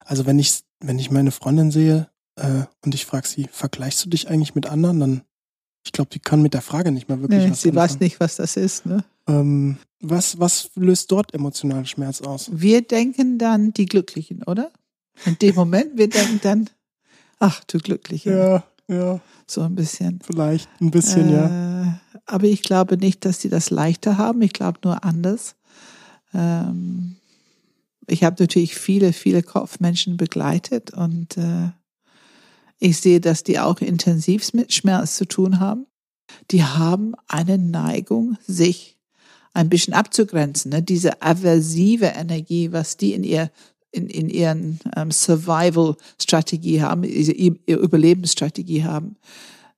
Also wenn ich, wenn ich meine Freundin sehe äh, und ich frage sie, vergleichst du dich eigentlich mit anderen, dann, ich glaube, die kann mit der Frage nicht mal wirklich Nee, was sie anfangen. weiß nicht, was das ist. Ne? Ähm, was, was löst dort emotionalen Schmerz aus? Wir denken dann die Glücklichen, oder? In dem Moment, wir denken dann, ach du Glückliche. Ja, ja, So ein bisschen. vielleicht ein bisschen, ja. Äh, aber ich glaube nicht, dass sie das leichter haben. Ich glaube nur anders. Ähm, ich habe natürlich viele, viele Kopfmenschen begleitet und äh, ich sehe, dass die auch intensiv mit Schmerz zu tun haben. Die haben eine Neigung, sich ein bisschen abzugrenzen. Ne? Diese aversive Energie, was die in ihr in, in ihren ähm, Survival-Strategie haben, ihre Überlebensstrategie haben,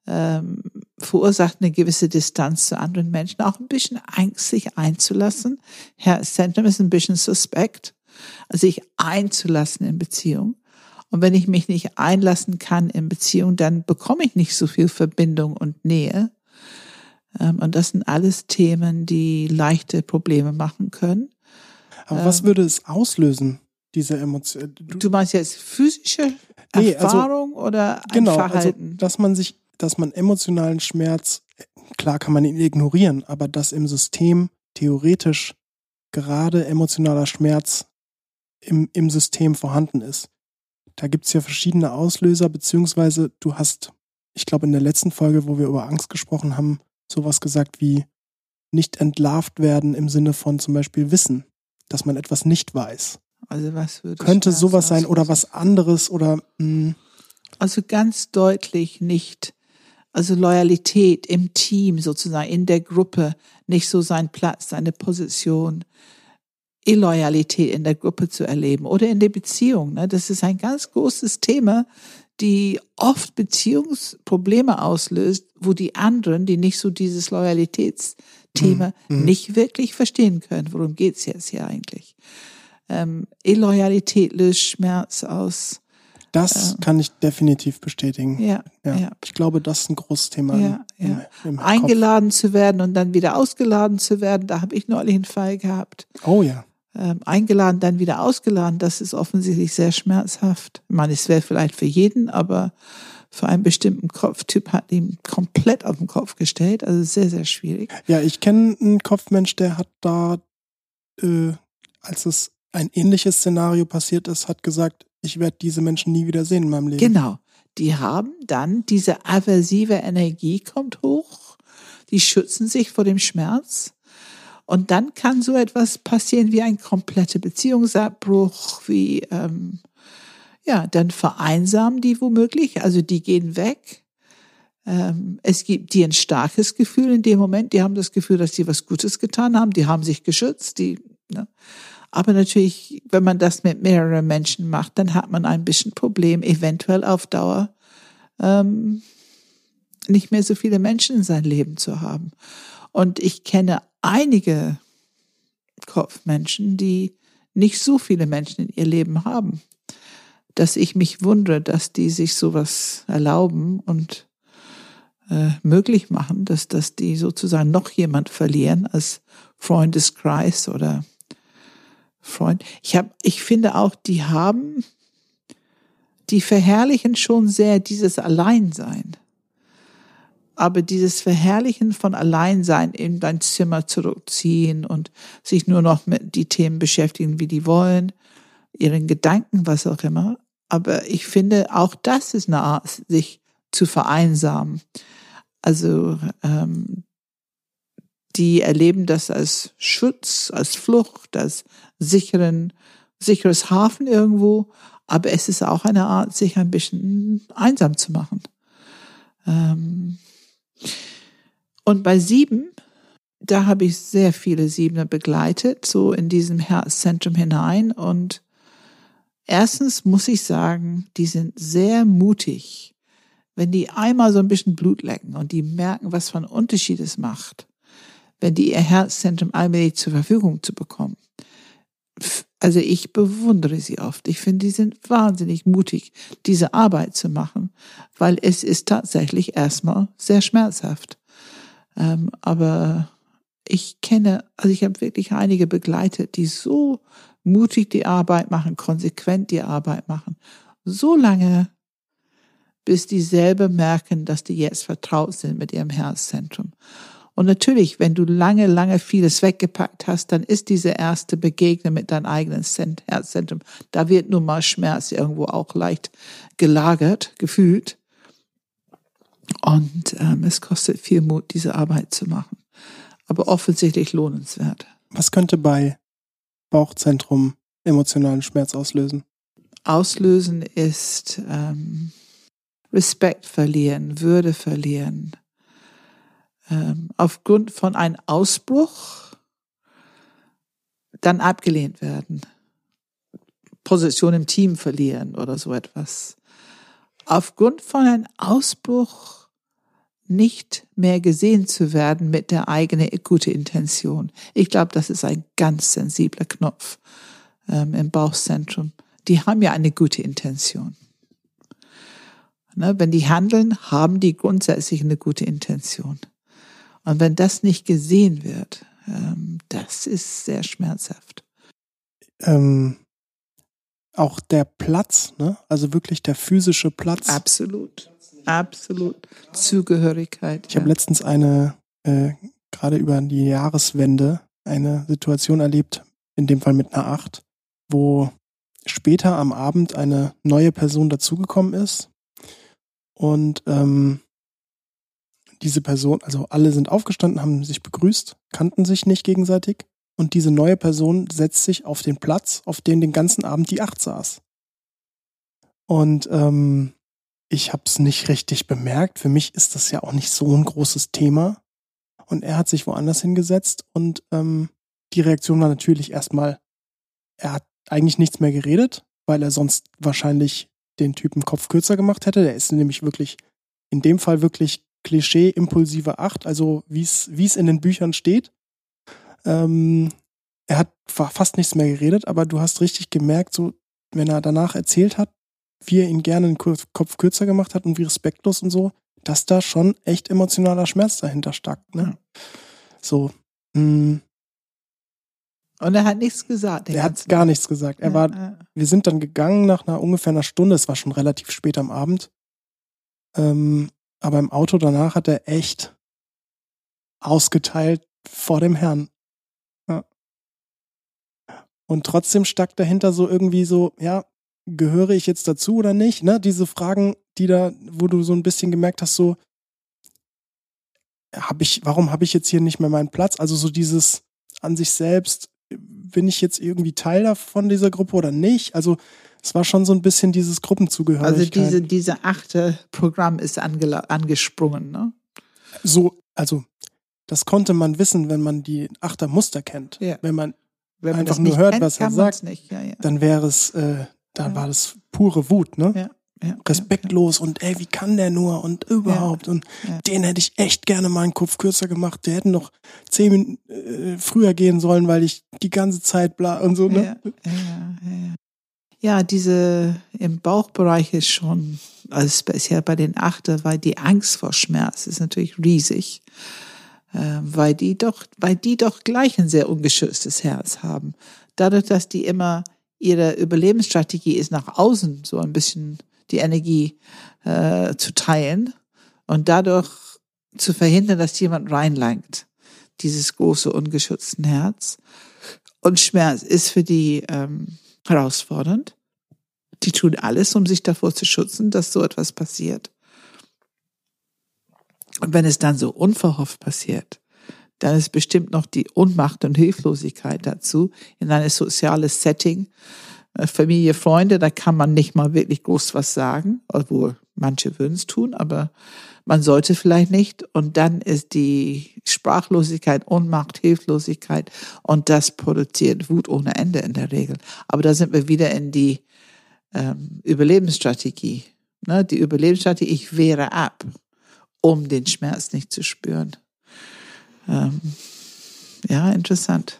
ähm, verursacht eine gewisse Distanz zu anderen Menschen, auch ein bisschen Angst, sich einzulassen. Herr Zentrum ist ein bisschen suspekt, sich einzulassen in Beziehung. Und wenn ich mich nicht einlassen kann in Beziehung, dann bekomme ich nicht so viel Verbindung und Nähe. Ähm, und das sind alles Themen, die leichte Probleme machen können. Aber was ähm, würde es auslösen, diese Emotion? Du, Du meinst jetzt physische Nee, also- Erfahrung oder ein genau, also, Verhalten? dass man sich, dass man emotionalen Schmerz, klar kann man ihn ignorieren, aber dass im System theoretisch gerade emotionaler Schmerz im, im System vorhanden ist. Da gibt's ja verschiedene Auslöser, beziehungsweise du hast, ich glaube in der letzten Folge, wo wir über Angst gesprochen haben, sowas gesagt wie nicht entlarvt werden im Sinne von zum Beispiel Wissen, dass man etwas nicht weiß. also was würde Könnte sowas sein oder was anderes oder hm, mh, Also ganz deutlich nicht. Also Loyalität im Team sozusagen, in der Gruppe, nicht so sein Platz, seine Position, Illoyalität in der Gruppe zu erleben oder in der Beziehung. Ne? Das ist ein ganz großes Thema, die oft Beziehungsprobleme auslöst, wo die anderen, die nicht so dieses Loyalitätsthema Mhm. nicht wirklich verstehen können. Worum geht's jetzt hier eigentlich? Ähm, Illoyalität löst Schmerz aus. Das Ähm, kann ich definitiv bestätigen. Ja, Ja. ja. Ich glaube, das ist ein großes Thema. Ja, im, ja. Im. Eingeladen zu werden und dann wieder ausgeladen zu werden, da habe ich neulich einen Fall gehabt. Oh ja. Ähm, eingeladen, dann wieder ausgeladen, das ist offensichtlich sehr schmerzhaft. Ich meine, es wäre vielleicht für jeden, aber für einen bestimmten Kopftyp hat ihn komplett auf den Kopf gestellt. Also sehr, sehr schwierig. Ja, ich kenne einen Kopfmensch, der hat da, äh, als es ein ähnliches Szenario passiert ist, hat gesagt, ich werde diese Menschen nie wieder sehen in meinem Leben. Genau. Die haben dann diese aversive Energie kommt hoch. Die schützen sich vor dem Schmerz. Und dann kann so etwas passieren wie ein kompletter Beziehungsabbruch, wie, ähm, ja, dann vereinsamen die womöglich, also die gehen weg. Ähm, es gibt die ein starkes Gefühl in dem Moment, die haben das Gefühl, dass sie was Gutes getan haben, die haben sich geschützt, die, ne? Aber natürlich, wenn man das mit mehreren Menschen macht, dann hat man ein bisschen Problem, eventuell auf Dauer ähm, nicht mehr so viele Menschen in sein Leben zu haben. Und ich kenne einige Kopfmenschen, die nicht so viele Menschen in ihr Leben haben, dass ich mich wundere, dass die sich sowas erlauben und äh, möglich machen, dass, dass die sozusagen noch jemand verlieren als Freundeskreis oder Freund. Ich habe, ich finde auch, die haben, die verherrlichen schon sehr dieses Alleinsein. Aber dieses Verherrlichen von Alleinsein in dein Zimmer zurückziehen und sich nur noch mit die Themen beschäftigen, wie die wollen, ihren Gedanken, was auch immer. Aber ich finde, auch das ist eine Art, sich zu vereinsamen. Also ähm, die erleben das als Schutz, als Flucht, als sicheren, sicheres Hafen irgendwo. Aber es ist auch eine Art, sich ein bisschen einsam zu machen. Ähm und bei sieben, da habe ich sehr viele Siebener begleitet, so in diesem Herzzentrum hinein. Und erstens muss ich sagen, die sind sehr mutig, wenn die einmal so ein bisschen Blut lecken und die merken, was für einen Unterschied es macht, wenn die ihr Herzzentrum allmählich zur Verfügung zu bekommen. Also ich bewundere sie oft. Ich finde, die sind wahnsinnig mutig, diese Arbeit zu machen, weil es ist tatsächlich erstmal sehr schmerzhaft. Ähm, aber ich kenne, also ich habe wirklich einige begleitet, die so mutig die Arbeit machen, konsequent die Arbeit machen, so lange, bis die selber merken, dass die jetzt vertraut sind mit ihrem Herzzentrum. Und natürlich, wenn du lange, lange vieles weggepackt hast, dann ist diese erste Begegnung mit deinem eigenen Herzzentrum, da wird nun mal Schmerz irgendwo auch leicht gelagert, gefühlt. Und ähm, es kostet viel Mut, diese Arbeit zu machen. Aber offensichtlich lohnenswert. Was könnte bei Bauchzentrum emotionalen Schmerz auslösen? Auslösen ist ähm, Respekt verlieren, Würde verlieren. Ähm, aufgrund von einem Ausbruch dann abgelehnt werden. Position im Team verlieren oder so etwas. Aufgrund von einem Ausbruch nicht mehr gesehen zu werden mit der eigenen gute Intention. Ich glaube, das ist ein ganz sensibler Knopf ähm, im Bauchzentrum. Die haben ja eine gute Intention. Ne, wenn die handeln, haben die grundsätzlich eine gute Intention. Und wenn das nicht gesehen wird, ähm, das ist sehr schmerzhaft. Ähm, auch der Platz, ne? also wirklich der physische Platz. Absolut. Absolut. Zugehörigkeit. Ich habe letztens eine, äh, gerade über die Jahreswende, eine Situation erlebt, in dem Fall mit einer Acht, wo später am Abend eine neue Person dazugekommen ist. Und ähm, diese Person, also alle sind aufgestanden, haben sich begrüßt, kannten sich nicht gegenseitig. Und diese neue Person setzt sich auf den Platz, auf dem den ganzen Abend die Acht saß. Und ähm, ich habe es nicht richtig bemerkt. Für mich ist das ja auch nicht so ein großes Thema. Und er hat sich woanders hingesetzt und ähm, die Reaktion war natürlich erstmal, er hat eigentlich nichts mehr geredet, weil er sonst wahrscheinlich den Typen Kopf kürzer gemacht hätte. Der ist nämlich wirklich, in dem Fall wirklich Klischee impulsive Acht, also wie es in den Büchern steht. Ähm, er hat fast nichts mehr geredet, aber du hast richtig gemerkt, so, wenn er danach erzählt hat, wie er ihn gerne den Kopf kürzer gemacht hat und wie respektlos und so, dass da schon echt emotionaler Schmerz dahinter steckt. Ne? So. Mh. Hm. Und er hat nichts gesagt. Er hat gar nichts gesagt. Er ja, war, ja. wir sind dann gegangen nach einer ungefähr einer Stunde. Es war schon relativ spät am Abend. Ähm, aber im Auto danach hat er echt ausgeteilt vor dem Herrn. Ja. Und trotzdem steckt dahinter so irgendwie so, ja, gehöre ich jetzt dazu oder nicht? Ne? Diese Fragen, die da, wo du so ein bisschen gemerkt hast, so, habe ich, warum habe ich jetzt hier nicht mehr meinen Platz? Also so dieses an sich selbst, bin ich jetzt irgendwie Teil davon dieser Gruppe oder nicht? Also es war schon so ein bisschen dieses Gruppenzugehörigkeit. Also diese, diese achte Programm ist angesprungen, ne? So, also das konnte man wissen, wenn man die achter Muster kennt. Ja. Wenn man wenn man einfach nur hört, kennt, was er sagt, ja, ja. dann wäre es, äh, dann war das pure Wut, ne? Respektlos und ey, wie kann der nur und überhaupt und den hätte ich echt gerne mal einen Kopf kürzer gemacht. Der hätten noch zehn Minuten äh, früher gehen sollen, weil ich die ganze Zeit bla und so, ne? Ja, ja, ja. Ja diese im Bauchbereich ist schon, also speziell bei den Achter, weil die Angst vor Schmerz ist natürlich riesig. Äh, weil die doch, weil die doch gleich ein sehr ungeschütztes Herz haben. Dadurch, dass die immer ihre Überlebensstrategie ist, nach außen so ein bisschen die Energie äh, zu teilen und dadurch zu verhindern, dass jemand reinlangt, dieses große ungeschützte Herz. Und Schmerz ist für die ähm, herausfordernd. Die tun alles, um sich davor zu schützen, dass so etwas passiert. Und wenn es dann so unverhofft passiert, dann ist bestimmt noch die Ohnmacht und Hilflosigkeit dazu in ein soziales Setting, äh, Familie, Freunde, da kann man nicht mal wirklich groß was sagen, obwohl manche würden es tun, aber man sollte vielleicht nicht. Und dann ist die Sprachlosigkeit, Ohnmacht, Hilflosigkeit und das produziert Wut ohne Ende in der Regel. Aber da sind wir wieder in die ähm, Überlebensstrategie. Ne? Die Überlebensstrategie, ich wehre ab um den Schmerz nicht zu spüren. Ähm, ja, interessant.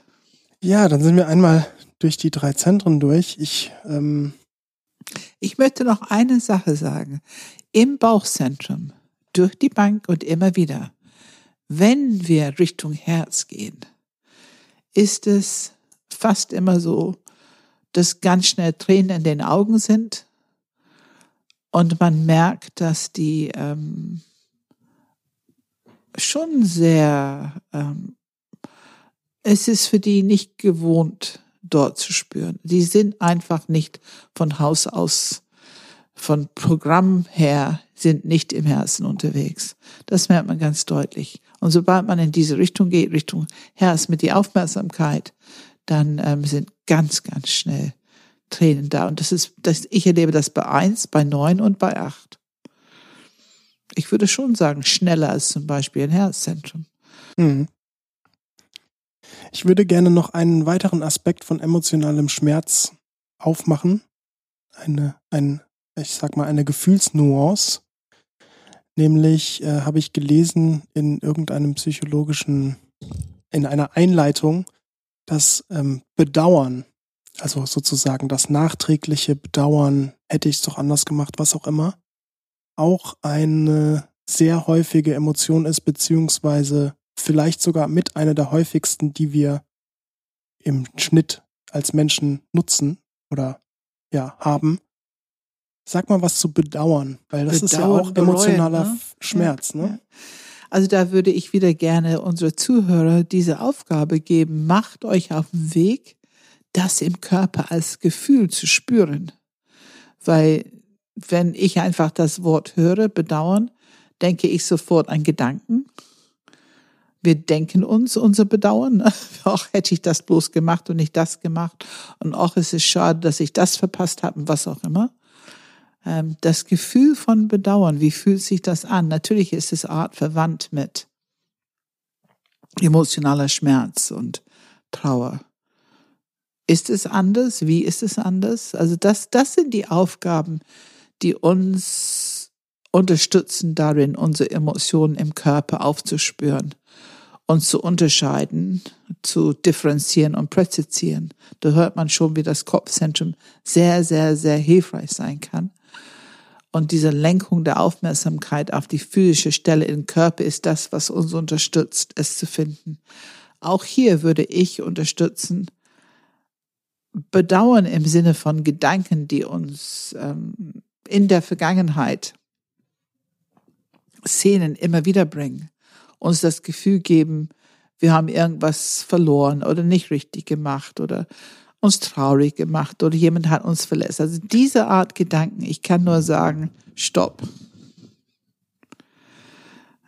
Ja, dann sind wir einmal durch die drei Zentren durch. Ich, ähm ich möchte noch eine Sache sagen. Im Bauchzentrum, durch die Bank und immer wieder, wenn wir Richtung Herz gehen, ist es fast immer so, dass ganz schnell Tränen in den Augen sind und man merkt, dass die ähm, schon sehr, ähm, es ist für die nicht gewohnt, dort zu spüren. Die sind einfach nicht von Haus aus, von Programm her, sind nicht im Herzen unterwegs. Das merkt man ganz deutlich. Und sobald man in diese Richtung geht, Richtung Herz mit der Aufmerksamkeit, dann ähm, sind ganz, ganz schnell Tränen da. Und das ist, das, ich erlebe das bei eins, bei neun und bei acht ich würde schon sagen, schneller als zum Beispiel ein Herzzentrum. Mhm. Ich würde gerne noch einen weiteren Aspekt von emotionalem Schmerz aufmachen. Eine, ein, ich sag mal, eine Gefühlsnuance. Nämlich äh, habe ich gelesen in irgendeinem psychologischen, in einer Einleitung, dass ähm, Bedauern, also sozusagen das nachträgliche Bedauern, hätte ich es doch anders gemacht, was auch immer, auch eine sehr häufige Emotion ist, beziehungsweise vielleicht sogar mit einer der häufigsten, die wir im Schnitt als Menschen nutzen oder ja, haben. Sag mal was zu bedauern, weil das bedauern, ist ja auch emotionaler bereuen, ne? Schmerz, ja, ne? Ja. Also da würde ich wieder gerne unsere Zuhörer diese Aufgabe geben. Macht euch auf den Weg, das im Körper als Gefühl zu spüren. Weil wenn ich einfach das Wort höre, bedauern, denke ich sofort an Gedanken. Wir denken uns unser Bedauern. Auch hätte ich das bloß gemacht und nicht das gemacht. Und auch ist es schade, dass ich das verpasst habe und was auch immer. Ähm, das Gefühl von Bedauern, wie fühlt sich das an? Natürlich ist es Art verwandt mit emotionaler Schmerz und Trauer. Ist es anders? Wie ist es anders? Also das, das sind die Aufgaben, die uns unterstützen darin, unsere Emotionen im Körper aufzuspüren. und zu unterscheiden, zu differenzieren und präzisieren. Da hört man schon, wie das Kopfzentrum sehr, sehr, sehr hilfreich sein kann. Und diese Lenkung der Aufmerksamkeit auf die physische Stelle im Körper ist das, was uns unterstützt, es zu finden. Auch hier würde ich unterstützen, bedauern im Sinne von Gedanken, die uns ähm, in der Vergangenheit Szenen immer wieder bringen, uns das Gefühl geben, wir haben irgendwas verloren oder nicht richtig gemacht oder uns traurig gemacht oder jemand hat uns verletzt. Also diese Art Gedanken, ich kann nur sagen, stopp.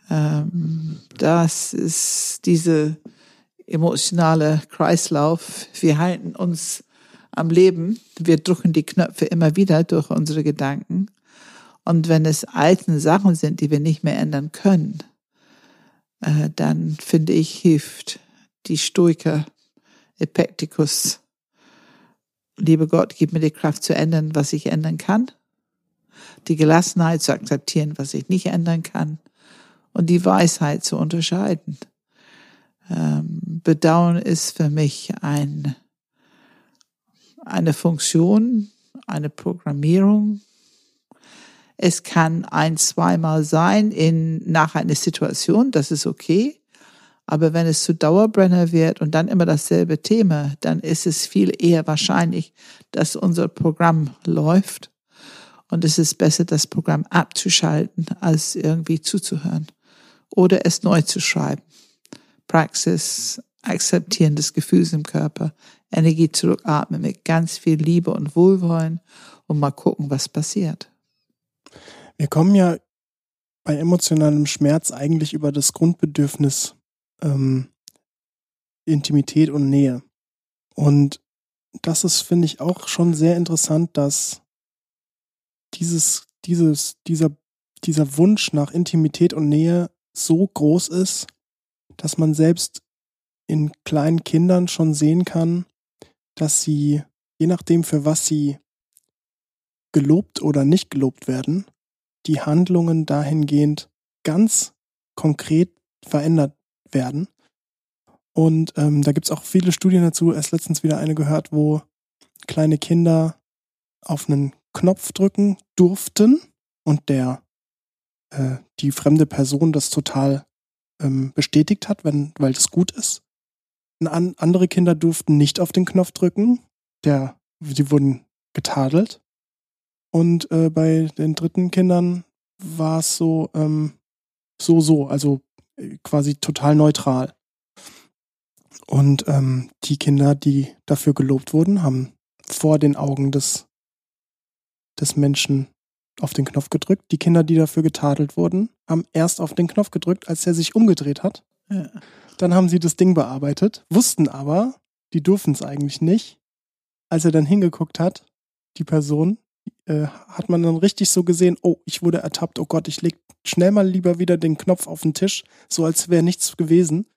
Ähm, das ist diese emotionale Kreislauf. Wir halten uns am Leben. Wir drücken die Knöpfe immer wieder durch unsere Gedanken. Und wenn es alte Sachen sind, die wir nicht mehr ändern können, äh, dann finde ich, hilft die Stoiker Epictetus liebe Gott, gib mir die Kraft zu ändern, was ich ändern kann, die Gelassenheit zu akzeptieren, was ich nicht ändern kann und die Weisheit zu unterscheiden. Ähm, Bedauern ist für mich ein, eine Funktion, eine Programmierung. Es kann ein, zweimal sein in, nach einer Situation, das ist okay. Aber wenn es zu Dauerbrenner wird und dann immer dasselbe Thema, dann ist es viel eher wahrscheinlich, dass unser Programm läuft. Und es ist besser, das Programm abzuschalten, als irgendwie zuzuhören. Oder es neu zu schreiben. Praxis, Akzeptieren des Gefühls im Körper, Energie zurückatmen mit ganz viel Liebe und Wohlwollen und mal gucken, was passiert. Wir kommen ja bei emotionalem Schmerz eigentlich über das Grundbedürfnis ähm, Intimität und Nähe. Und das ist, finde ich, auch schon sehr interessant, dass dieses, dieses, dieser, dieser Wunsch nach Intimität und Nähe so groß ist, dass man selbst in kleinen Kindern schon sehen kann, dass sie, je nachdem, für was sie gelobt oder nicht gelobt werden, die Handlungen dahingehend ganz konkret verändert werden. Und ähm, da gibt es auch viele Studien dazu. Erst letztens wieder eine gehört, wo kleine Kinder auf einen Knopf drücken durften und der äh, die fremde Person das total ähm, bestätigt hat, wenn, weil das gut ist. An, andere Kinder durften nicht auf den Knopf drücken. Der, die wurden getadelt. Und äh, bei den dritten Kindern war es so, ähm, so, so. Also quasi total neutral. Und ähm, die Kinder, die dafür gelobt wurden, haben vor den Augen des, des Menschen auf den Knopf gedrückt. Die Kinder, die dafür getadelt wurden, haben erst auf den Knopf gedrückt, als er sich umgedreht hat. Ja. Dann haben sie das Ding bearbeitet, wussten aber, die durften es eigentlich nicht. Als er dann hingeguckt hat, die Person, äh, hat man dann richtig so gesehen, oh, ich wurde ertappt, oh Gott, ich leg schnell mal lieber wieder den Knopf auf den Tisch, so als wäre nichts gewesen.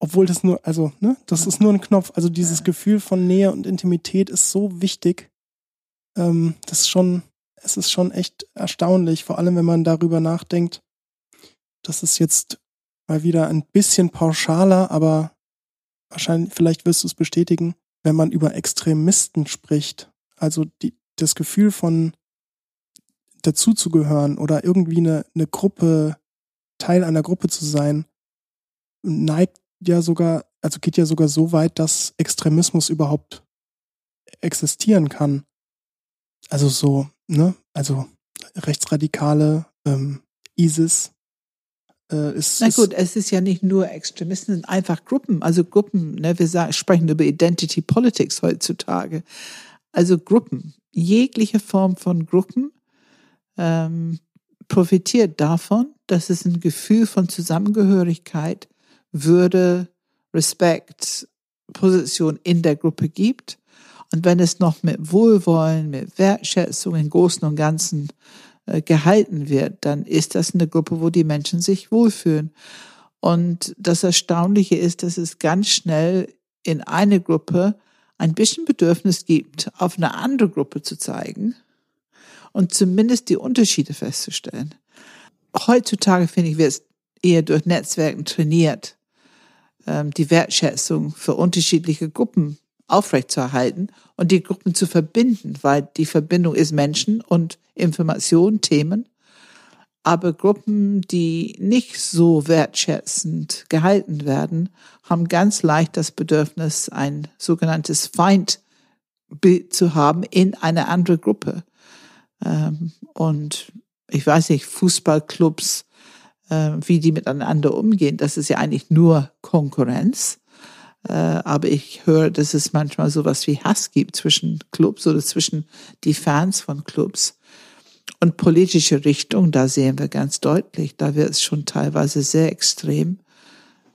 Obwohl das nur, also, ne, das ist nur ein Knopf. Also dieses Gefühl von Nähe und Intimität ist so wichtig. Ähm, das ist schon, es ist schon echt erstaunlich, vor allem wenn man darüber nachdenkt. Das ist jetzt mal wieder ein bisschen pauschaler, aber wahrscheinlich, vielleicht wirst du es bestätigen, wenn man über Extremisten spricht. Also die, das Gefühl von dazuzugehören oder irgendwie eine, eine Gruppe, Teil einer Gruppe zu sein, neigt ja sogar, also geht ja sogar so weit, dass Extremismus überhaupt existieren kann. Also so, ne, also Rechtsradikale, ähm, ISIS, äh, ist, Na gut, es ist ja nicht nur Extremisten, es sind einfach Gruppen, also Gruppen, ne, wir sagen, sprechen über Identity Politics heutzutage. Also Gruppen, jegliche Form von Gruppen ähm, profitiert davon, dass es ein Gefühl von Zusammengehörigkeit, Würde, Respekt, Position in der Gruppe gibt. Und wenn es noch mit Wohlwollen, mit Wertschätzung im Großen und Ganzen äh, gehalten wird, dann ist das eine Gruppe, wo die Menschen sich wohlfühlen. Und das Erstaunliche ist, dass es ganz schnell in eine Gruppe ein bisschen Bedürfnis gibt, auf eine andere Gruppe zu zeigen und zumindest die Unterschiede festzustellen. Heutzutage finde ich, wird es eher durch Netzwerken trainiert, ähm, die Wertschätzung für unterschiedliche Gruppen aufrechtzuerhalten und die Gruppen zu verbinden, weil die Verbindung ist Menschen und Information, Themen. Aber Gruppen, die nicht so wertschätzend gehalten werden, haben ganz leicht das Bedürfnis, ein sogenanntes Feindbild zu haben in eine andere Gruppe. Ähm, und ich weiß nicht, Fußballclubs, äh, wie die miteinander umgehen, das ist ja eigentlich nur Konkurrenz. Äh, aber ich höre, dass es manchmal sowas wie Hass gibt zwischen Clubs oder zwischen die Fans von Clubs. Und politische Richtung, da sehen wir ganz deutlich, da wird es schon teilweise sehr extrem.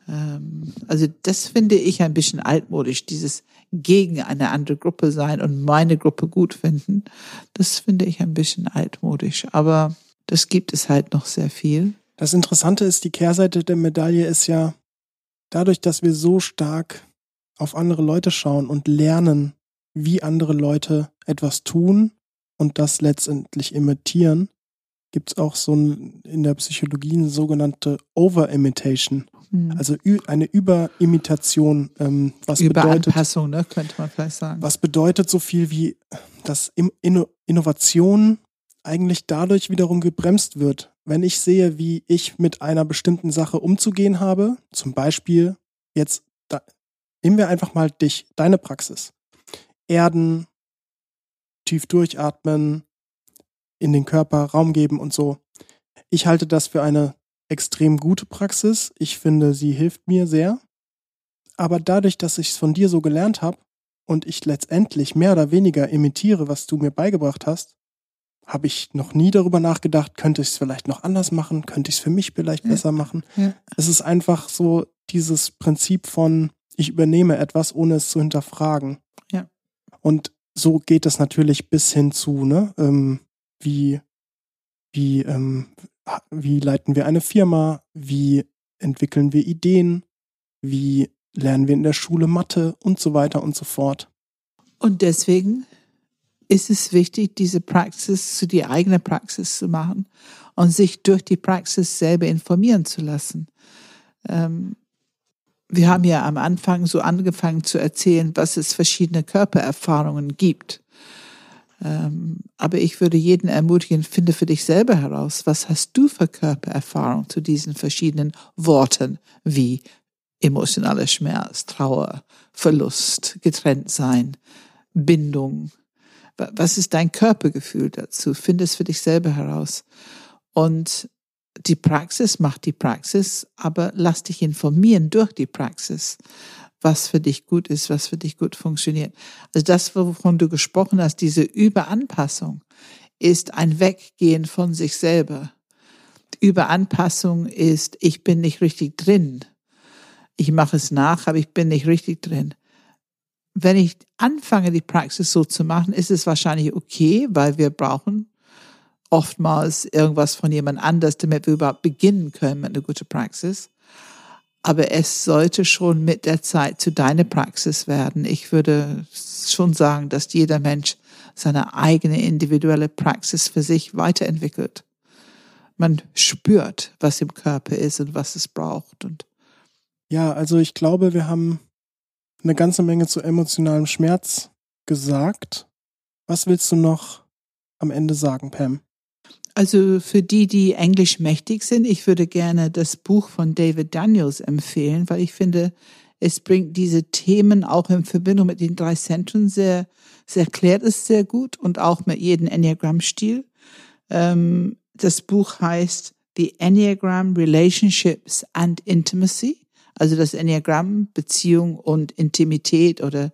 Ähm, also das finde ich ein bisschen altmodisch, dieses gegen eine andere Gruppe sein und meine Gruppe gut finden. Das finde ich ein bisschen altmodisch. Aber das gibt es halt noch sehr viel. Das Interessante ist, die Kehrseite der Medaille ist ja, dadurch, dass wir so stark auf andere Leute schauen und lernen, wie andere Leute etwas tun und das letztendlich imitieren, gibt es auch so ein, in der Psychologie eine sogenannte Over-Imitation. Mhm. Also eine Überimitation. Ähm, was Überanpassung, bedeutet, ne, könnte man vielleicht sagen. Was bedeutet so viel wie, dass Innovation eigentlich dadurch wiederum gebremst wird. Wenn ich sehe, wie ich mit einer bestimmten Sache umzugehen habe, zum Beispiel jetzt, da, nehmen wir einfach mal dich, deine Praxis. Erden, tief durchatmen, in den Körper Raum geben und so. Ich halte das für eine extrem gute Praxis. Ich finde, sie hilft mir sehr. Aber dadurch, dass ich es von dir so gelernt habe und ich letztendlich mehr oder weniger imitiere, was du mir beigebracht hast, habe ich noch nie darüber nachgedacht, könnte ich es vielleicht noch anders machen, könnte ich es für mich vielleicht ja. besser machen. Ja. Es ist einfach so dieses Prinzip von, ich übernehme etwas, ohne es zu hinterfragen. Ja. Und so geht es natürlich bis hin zu, ne, ähm, wie, wie, ähm, wie leiten wir eine Firma, wie entwickeln wir Ideen, wie lernen wir in der Schule Mathe und so weiter und so fort. Und deswegen ist es wichtig, diese Praxis zu die eigene Praxis zu machen und sich durch die Praxis selber informieren zu lassen. Ähm, wir haben ja am Anfang so angefangen zu erzählen, was es verschiedene Körpererfahrungen gibt. Ähm, aber ich würde jeden ermutigen, finde für dich selber heraus, was hast du für Körpererfahrung zu diesen verschiedenen Worten wie emotionaler Schmerz, Trauer, Verlust, getrennt sein, Bindung, was ist dein Körpergefühl dazu? Finde es für dich selber heraus. Und die Praxis macht die Praxis, aber lass dich informieren durch die Praxis, was für dich gut ist, was für dich gut funktioniert. Also das, wovon du gesprochen hast, diese Überanpassung, ist ein Weggehen von sich selber. Überanpassung ist, ich bin nicht richtig drin. Ich mache es nach, aber ich bin nicht richtig drin wenn ich anfange, die Praxis so zu machen, ist es wahrscheinlich okay, weil wir brauchen oftmals irgendwas von jemand anders, damit wir überhaupt beginnen können mit einer guten Praxis. Aber es sollte schon mit der Zeit zu deiner Praxis werden. Ich würde schon sagen, dass jeder Mensch seine eigene individuelle Praxis für sich weiterentwickelt. Man spürt, was im Körper ist und was es braucht. Und ja, also ich glaube, wir haben eine ganze Menge zu emotionalem Schmerz gesagt. Was willst du noch am Ende sagen, Pam? Also für die, die englisch mächtig sind, ich würde gerne das Buch von David Daniels empfehlen, weil ich finde, es bringt diese Themen auch in Verbindung mit den drei Zentren sehr, es erklärt es sehr gut und auch mit jedem Enneagram-Stil. Ähm, das Buch heißt The Enneagram Relationships and Intimacy. Also das Enneagramm, Beziehung und Intimität oder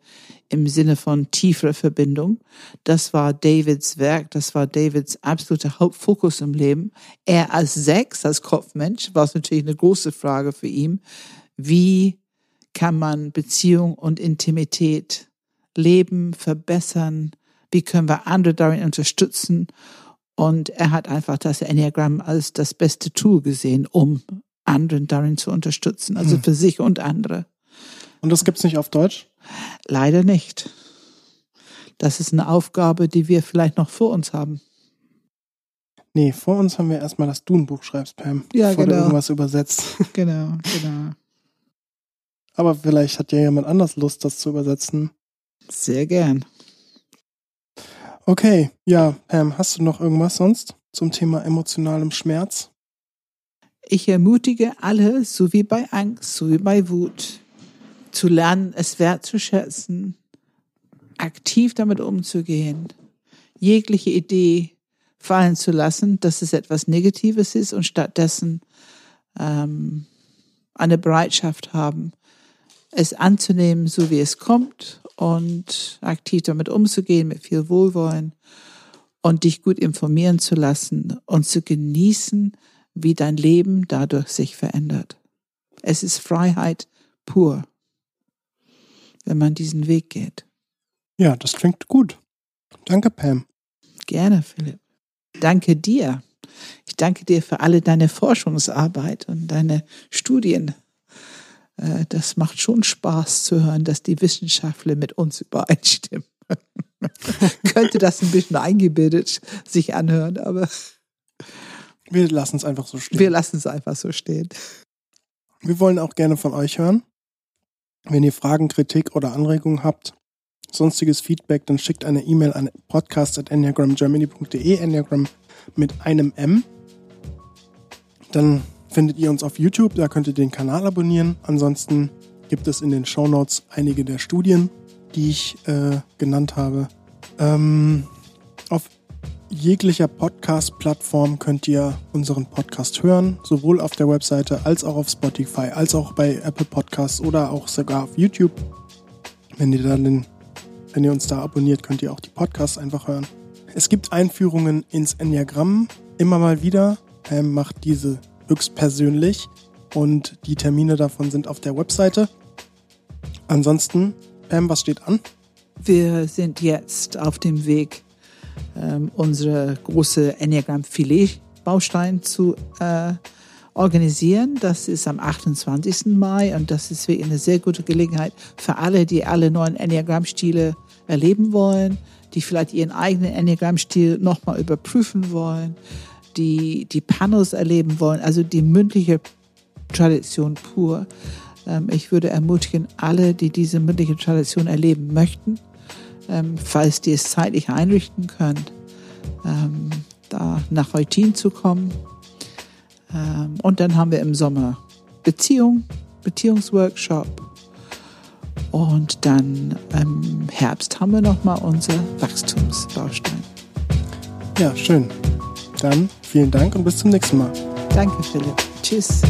im Sinne von tieferer Verbindung. Das war Davids Werk, das war Davids absoluter Hauptfokus im Leben. Er als Sechs, als Kopfmensch, war es natürlich eine große Frage für ihn. Wie kann man Beziehung und Intimität leben, verbessern? Wie können wir andere darin unterstützen? Und er hat einfach das Enneagramm als das beste Tool gesehen, um anderen darin zu unterstützen, also hm. für sich und andere. Und das gibt's nicht auf Deutsch? Leider nicht. Das ist eine Aufgabe, die wir vielleicht noch vor uns haben. Nee, vor uns haben wir erstmal, dass du ein Buch schreibst, Pam. Ja, bevor genau. du irgendwas übersetzt. Genau, genau. Aber vielleicht hat ja jemand anders Lust, das zu übersetzen. Sehr gern. Okay, ja, Pam, hast du noch irgendwas sonst zum Thema emotionalem Schmerz? Ich ermutige alle, so wie bei Angst, so wie bei Wut, zu lernen, es wertzuschätzen, aktiv damit umzugehen, jegliche Idee fallen zu lassen, dass es etwas Negatives ist und stattdessen ähm, eine Bereitschaft haben, es anzunehmen, so wie es kommt und aktiv damit umzugehen, mit viel Wohlwollen und dich gut informieren zu lassen und zu genießen, wie dein Leben dadurch sich verändert. Es ist Freiheit pur, wenn man diesen Weg geht. Ja, das klingt gut. Danke, Pam. Gerne, Philipp. Danke dir. Ich danke dir für alle deine Forschungsarbeit und deine Studien. Äh, Das macht schon Spaß zu hören, dass die Wissenschaftler mit uns übereinstimmen. Könnte das ein bisschen eingebildet sich anhören, aber Wir lassen es einfach so stehen. wir lassen es einfach so stehen. Wir wollen auch gerne von euch hören. Wenn ihr Fragen, Kritik oder Anregungen habt, sonstiges Feedback, dann schickt eine E-Mail an podcast.enneagramgermany.de, Enneagram mit einem M. Dann findet ihr uns auf YouTube, da könnt ihr den Kanal abonnieren. Ansonsten gibt es in den Shownotes einige der Studien, die ich äh, genannt habe. Ähm, jeglicher Podcast-Plattform könnt ihr unseren Podcast hören, sowohl auf der Webseite als auch auf Spotify, als auch bei Apple Podcasts oder auch sogar auf YouTube. Wenn ihr dann den, wenn ihr uns da abonniert, könnt ihr auch die Podcasts einfach hören. Es gibt Einführungen ins Enneagramm immer mal wieder. Pam macht diese höchstpersönlich und die Termine davon sind auf der Webseite. Ansonsten, Pam, was steht an? Wir sind jetzt auf dem Weg, ähm, unsere große Enneagramm-Filet-Baustein zu äh, organisieren. Das ist am 28. Mai und das ist wirklich eine sehr gute Gelegenheit für alle, die alle neuen Enneagramm-Stile erleben wollen, die vielleicht ihren eigenen Enneagramm-Stil nochmal überprüfen wollen, die die Panels erleben wollen, also die mündliche Tradition pur. Ähm, ich würde ermutigen, alle, die diese mündliche Tradition erleben möchten, ähm, falls die es zeitlich einrichten könnt, ähm, da nach Eutin zu kommen. Ähm, und dann haben wir im Sommer Beziehung, Beziehungsworkshop. Und dann im Herbst haben wir nochmal unser Wachstumsbaustein. Ja, schön. Dann vielen Dank und bis zum nächsten Mal. Danke, Philipp. Tschüss.